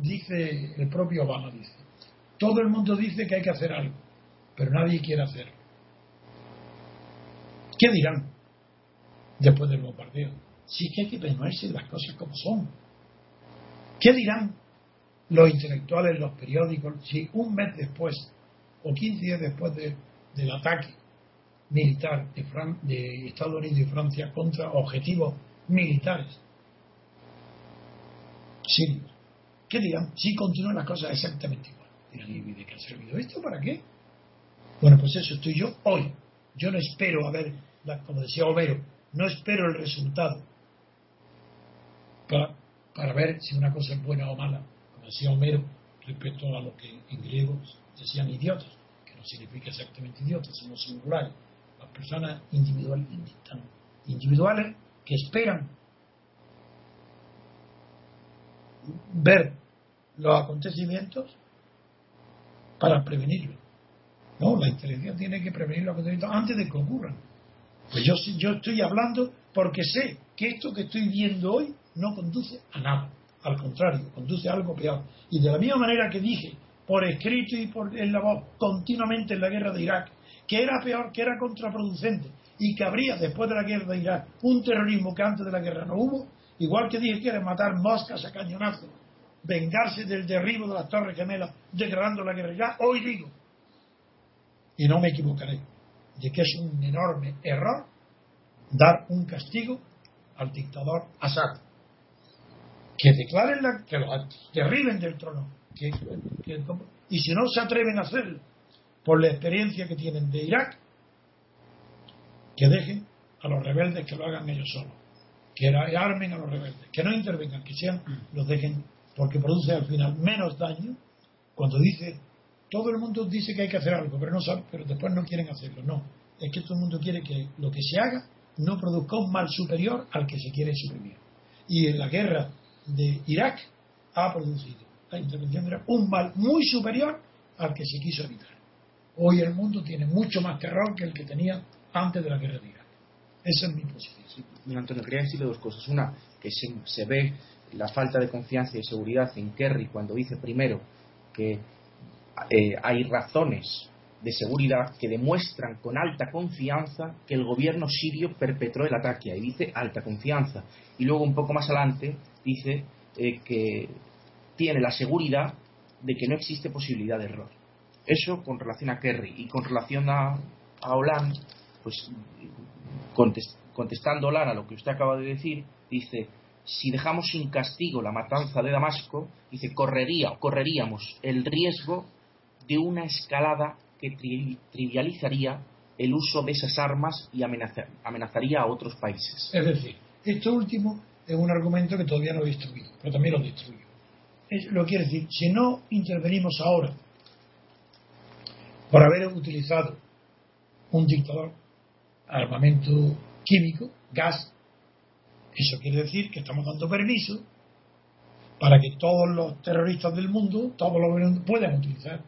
dice el propio Obama, dice, todo el mundo dice que hay que hacer algo, pero nadie quiere hacerlo. ¿Qué dirán después del bombardeo? Sí que hay que pensarse las cosas como son. ¿Qué dirán los intelectuales, los periódicos, si un mes después o 15 días después del ataque militar de, de Estados Unidos y Francia contra objetivos militares sirios, que dirán, si continúan las cosas exactamente igual. Dirán, ¿y de qué ha servido esto? ¿Para qué? Bueno, pues eso estoy yo hoy. Yo no espero a ver, como decía Homero, no espero el resultado para, para ver si una cosa es buena o mala, como decía Homero, respecto a lo que en griego decían idiotas, que no significa exactamente idiotas, sino singulares, las personas individuales, individuales que esperan ver los acontecimientos para prevenirlo. No, la inteligencia tiene que prevenir los acontecimientos antes de que ocurran. Pues yo, yo estoy hablando porque sé que esto que estoy viendo hoy no conduce a nada. Al contrario, conduce a algo peor. Y de la misma manera que dije, por escrito y por en la voz, continuamente en la guerra de Irak, que era peor, que era contraproducente, y que habría después de la guerra de Irak un terrorismo que antes de la guerra no hubo, igual que dije que era matar moscas a cañonazo, vengarse del derribo de las Torres Gemelas, degradando la guerra. Ya hoy digo, y no me equivocaré, de que es un enorme error dar un castigo al dictador Assad que declaren la, que lo derriben del trono. Y si no se atreven a hacerlo, por la experiencia que tienen de Irak, que dejen a los rebeldes que lo hagan ellos solos. Que armen a los rebeldes. Que no intervengan, que sean, los dejen, porque produce al final menos daño cuando dice, todo el mundo dice que hay que hacer algo, pero no sabe, pero después no quieren hacerlo. No, es que todo el mundo quiere que lo que se haga no produzca un mal superior al que se quiere suprimir. Y en la guerra de Irak ha producido la intervención de Irak un mal muy superior al que se quiso evitar. Hoy el mundo tiene mucho más terror que el que tenía antes de la guerra de Irak. Esa es mi posición. Sí, Antonio, quería decirle dos cosas. Una, que se, se, ve la falta de confianza y seguridad en Kerry cuando dice primero que eh, hay razones de seguridad que demuestran con alta confianza que el gobierno sirio perpetró el ataque. Ahí dice alta confianza. Y luego un poco más adelante dice eh, que tiene la seguridad de que no existe posibilidad de error. Eso con relación a Kerry y con relación a, a Hollande, pues contestando Hollande a lo que usted acaba de decir, dice, si dejamos sin castigo la matanza de Damasco, dice, correría, correríamos el riesgo de una escalada que trivializaría el uso de esas armas y amenazaría a otros países. Es decir, esto último es un argumento que todavía no he destruido, pero también lo destruyo. Es, lo quiere decir, si no intervenimos ahora por haber utilizado un dictador, armamento químico, gas, eso quiere decir que estamos dando permiso para que todos los terroristas del mundo, todos los puedan utilizar.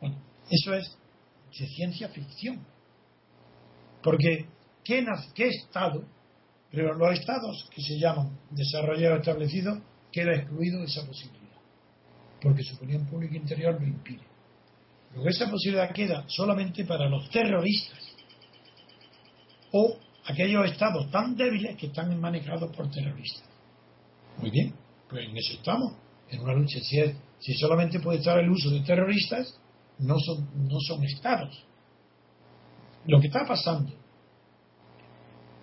Bueno, eso es ciencia ficción. Porque, ¿qué, ¿qué Estado pero los estados que se llaman desarrollados establecidos queda excluido esa posibilidad, porque su opinión pública interior lo impide. Luego esa posibilidad queda solamente para los terroristas o aquellos estados tan débiles que están manejados por terroristas. Muy bien, pues en eso estamos, en una lucha. Si, si solamente puede estar el uso de terroristas, no son, no son estados. Lo que está pasando,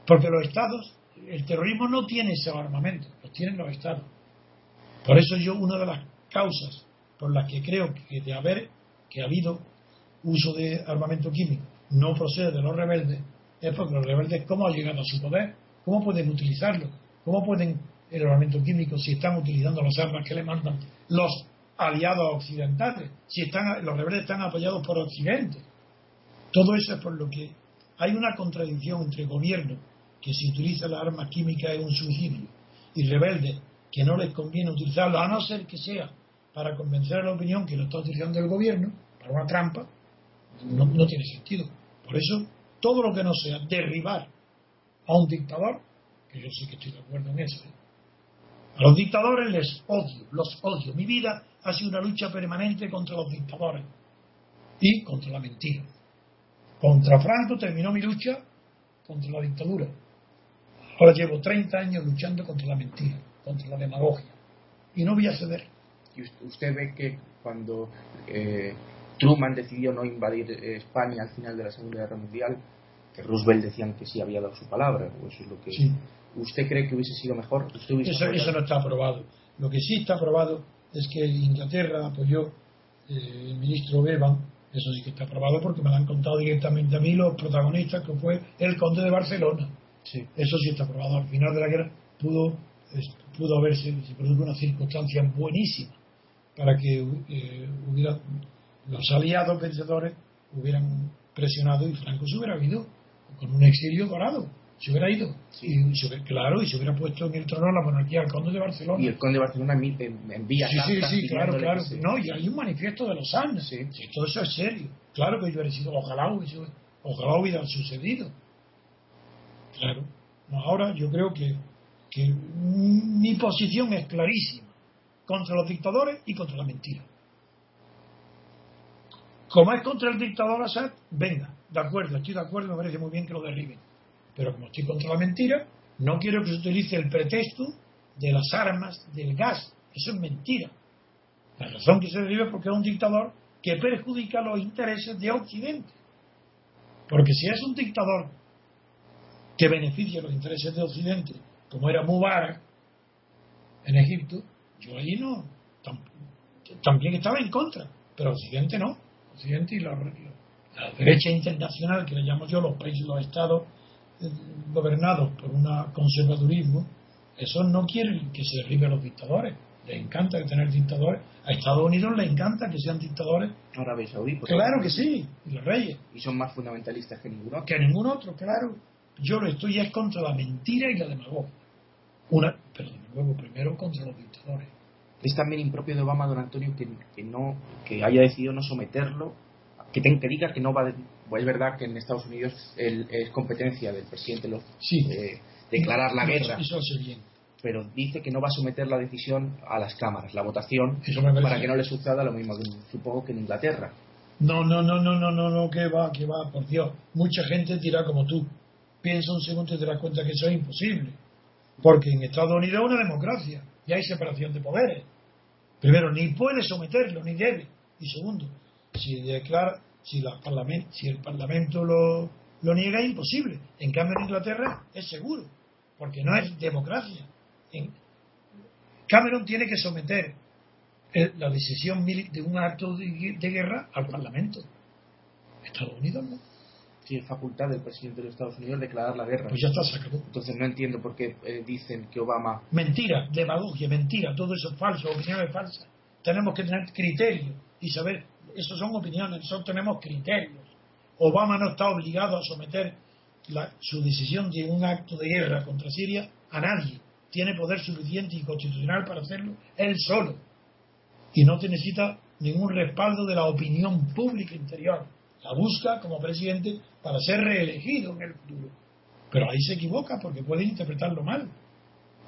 porque los estados el terrorismo no tiene ese armamento, lo tienen los estados. Por eso yo, una de las causas por las que creo que de haber que ha habido uso de armamento químico no procede de los rebeldes, es porque los rebeldes, ¿cómo han llegado a su poder? ¿Cómo pueden utilizarlo? ¿Cómo pueden el armamento químico si están utilizando las armas que le mandan los aliados occidentales? Si están, los rebeldes están apoyados por Occidente. Todo eso es por lo que hay una contradicción entre gobierno que si utiliza la arma química es un suicidio, y rebelde que no les conviene utilizarlo, a no ser que sea para convencer a la opinión que lo está utilizando el gobierno, para una trampa, no, tiene sentido. Por eso, todo lo que no sea derribar a un dictador, que yo sí que estoy de acuerdo en eso, a los dictadores les odio, los odio. Mi vida ha sido una lucha permanente contra los dictadores y contra la mentira. Contra Franco terminó mi lucha contra la dictadura. Ahora llevo 30 años luchando contra la mentira, contra la demagogia. Y no voy a ceder. ¿Y usted ve que cuando eh, Truman decidió no invadir eh, España al final de la Segunda Guerra Mundial, que Roosevelt decían que sí había dado su palabra, o eso es lo que... Sí. ¿Usted cree que hubiese sido mejor? ¿Usted hubiese Eso, eso no está aprobado. Lo que sí está aprobado es que Inglaterra apoyó eh, el ministro Bevan, eso sí que está aprobado porque me lo han contado directamente a mí los protagonistas, que fue el conde de Barcelona. Sí. Eso sí está aprobado. Al final de la guerra pudo, es- pudo haberse, se produjo una circunstancia buenísima para que eh, hubiera, los aliados vencedores hubieran presionado y Franco se hubiera ido con un exilio dorado. Se hubiera ido. Sí. Y se hubiera- claro, y se hubiera puesto en el trono la monarquía al conde de Barcelona. Y el conde de Barcelona envía Sí, sí, sí, claro, claro. que No, y hay un manifiesto de los años. Sí. todo eso es serio. Claro que hubiera sido, ojalá hubiese, ojalá hubiera sucedido. Claro. No, ahora yo creo que, que mi posición es clarísima. Contra los dictadores y contra la mentira. Como es contra el dictador Assad, venga, de acuerdo, estoy de acuerdo, me parece muy bien que lo derriben. Pero como estoy contra la mentira, no quiero que se utilice el pretexto de las armas, del gas. Eso es mentira. La razón que se derriba es porque es un dictador que perjudica los intereses de Occidente. Porque si es un dictador que beneficia los intereses de Occidente, como era Mubarak en Egipto, yo ahí no. tam- También estaba en contra, pero Occidente no. Occidente y la, la derecha internacional, que le llamo yo, los países, los estados eh, gobernados por un conservadurismo, esos no quieren que se derriben los dictadores. Les encanta tener dictadores. A Estados Unidos les encanta que sean dictadores. Arabia Saudí. Claro que sí, y los reyes. Y son más fundamentalistas que ninguno. Que ningún otro, claro. Yo lo estoy es contra la mentira y la demagogia. Una, nuevo, primero contra los dictadores. Es también impropio de Obama, don Antonio, que, que no que haya decidido no someterlo, que, ten- que diga que no va. de- pues es verdad que en Estados Unidos el- es competencia del presidente lo- Sí. eh, declarar la guerra, Eso hace bien. pero dice que no va a someter la decisión a las cámaras, la votación, para que no le suceda lo mismo que supongo que en Inglaterra. No, no, no, no, no, no, no, que va, que va, por Dios. Mucha gente tira como tú. Piensa un segundo y te das cuenta que eso es imposible. Porque en Estados Unidos es una democracia y hay separación de poderes. Primero, ni puede someterlo, ni debe. Y segundo, si declara, si, la si el Parlamento lo, niega, es imposible. En cambio, Inglaterra es seguro, porque no es democracia. En, Cameron tiene que someter eh, la decisión de un acto de, de guerra al Parlamento. Estados Unidos no. Es facultad del presidente de los Estados Unidos declarar la guerra. Pues ya está, se acabó. Entonces no entiendo por qué eh, dicen que Obama Mentira, demagogia, mentira, todo eso es falso, opiniones falsas. Tenemos que tener criterios y saber, eso son opiniones, nosotros tenemos criterios. Obama no está obligado a someter la- su decisión de un acto de guerra contra Siria a nadie. Tiene poder suficiente y constitucional para hacerlo él solo. Y no te necesita ningún respaldo de la opinión pública interior. La busca como presidente para ser reelegido en el futuro. Pero ahí se equivoca porque puede interpretarlo mal.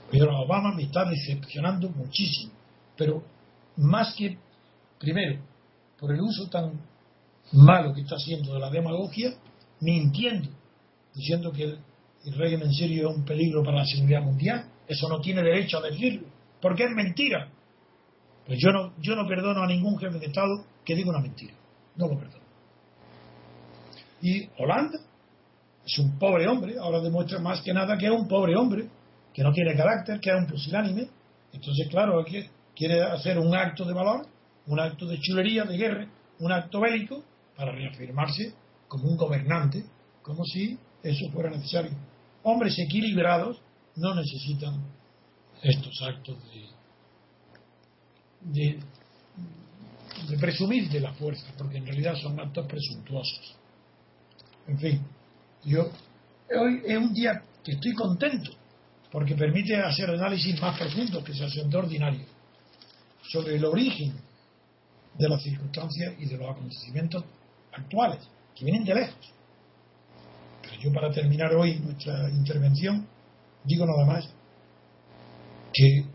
Pero Obama me está decepcionando muchísimo. Pero más que, primero, por el uso tan malo que está haciendo de la demagogia, mintiendo, diciendo que el, el régimen sirio es un peligro para la seguridad mundial. Eso no tiene derecho a decirlo, porque es mentira. Pues yo no, yo no perdono a ningún jefe de Estado que diga una mentira. No lo perdono. Y Holanda es un pobre hombre, ahora demuestra más que nada que es un pobre hombre, que no tiene carácter, que es un pusilánime. Entonces, claro, aquí quiere hacer un acto de valor, un acto de chulería, de guerra, un acto bélico, para reafirmarse como un gobernante, como si eso fuera necesario. Hombres equilibrados no necesitan estos actos de, de, de presumir de la fuerza, porque en realidad son actos presuntuosos. En fin, yo hoy es un día que estoy contento porque permite hacer análisis más profundos que se hacen de ordinario sobre el origen de las circunstancias y de los acontecimientos actuales, que vienen de lejos. Pero yo para terminar hoy nuestra intervención digo nada más que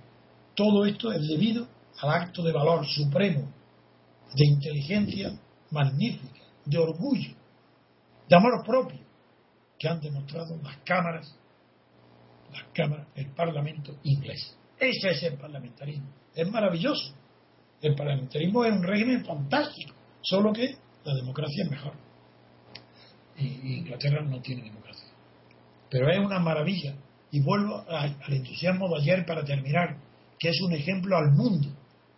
todo esto es debido al acto de valor supremo, de inteligencia magnífica, de orgullo, de amor propio que han demostrado las cámaras, las cámaras, el Parlamento inglés. Ese es el parlamentarismo. Es maravilloso. El parlamentarismo es un régimen fantástico, solo que la democracia es mejor. Y Inglaterra no tiene democracia. Pero es una maravilla. Y vuelvo al entusiasmo de ayer para terminar, que es un ejemplo al mundo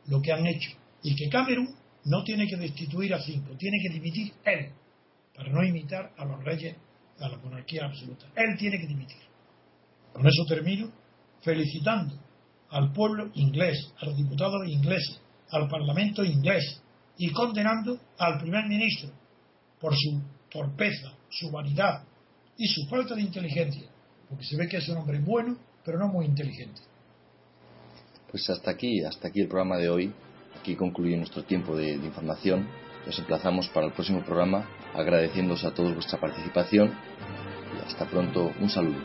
lo que han hecho. Y que Camerún no tiene que destituir a cinco, tiene que dimitir él, para no imitar a los reyes, a la monarquía absoluta. Él tiene que dimitir. Con eso termino felicitando al pueblo inglés, a los diputados ingleses, al Parlamento inglés y condenando al primer ministro por su torpeza, su vanidad y su falta de inteligencia, porque se ve que es un hombre bueno, pero no muy inteligente. Pues hasta aquí, hasta aquí el programa de hoy. Aquí concluye nuestro tiempo de, de información. Nos emplazamos para el próximo programa agradeciéndoos a todos vuestra participación y hasta pronto un saludo.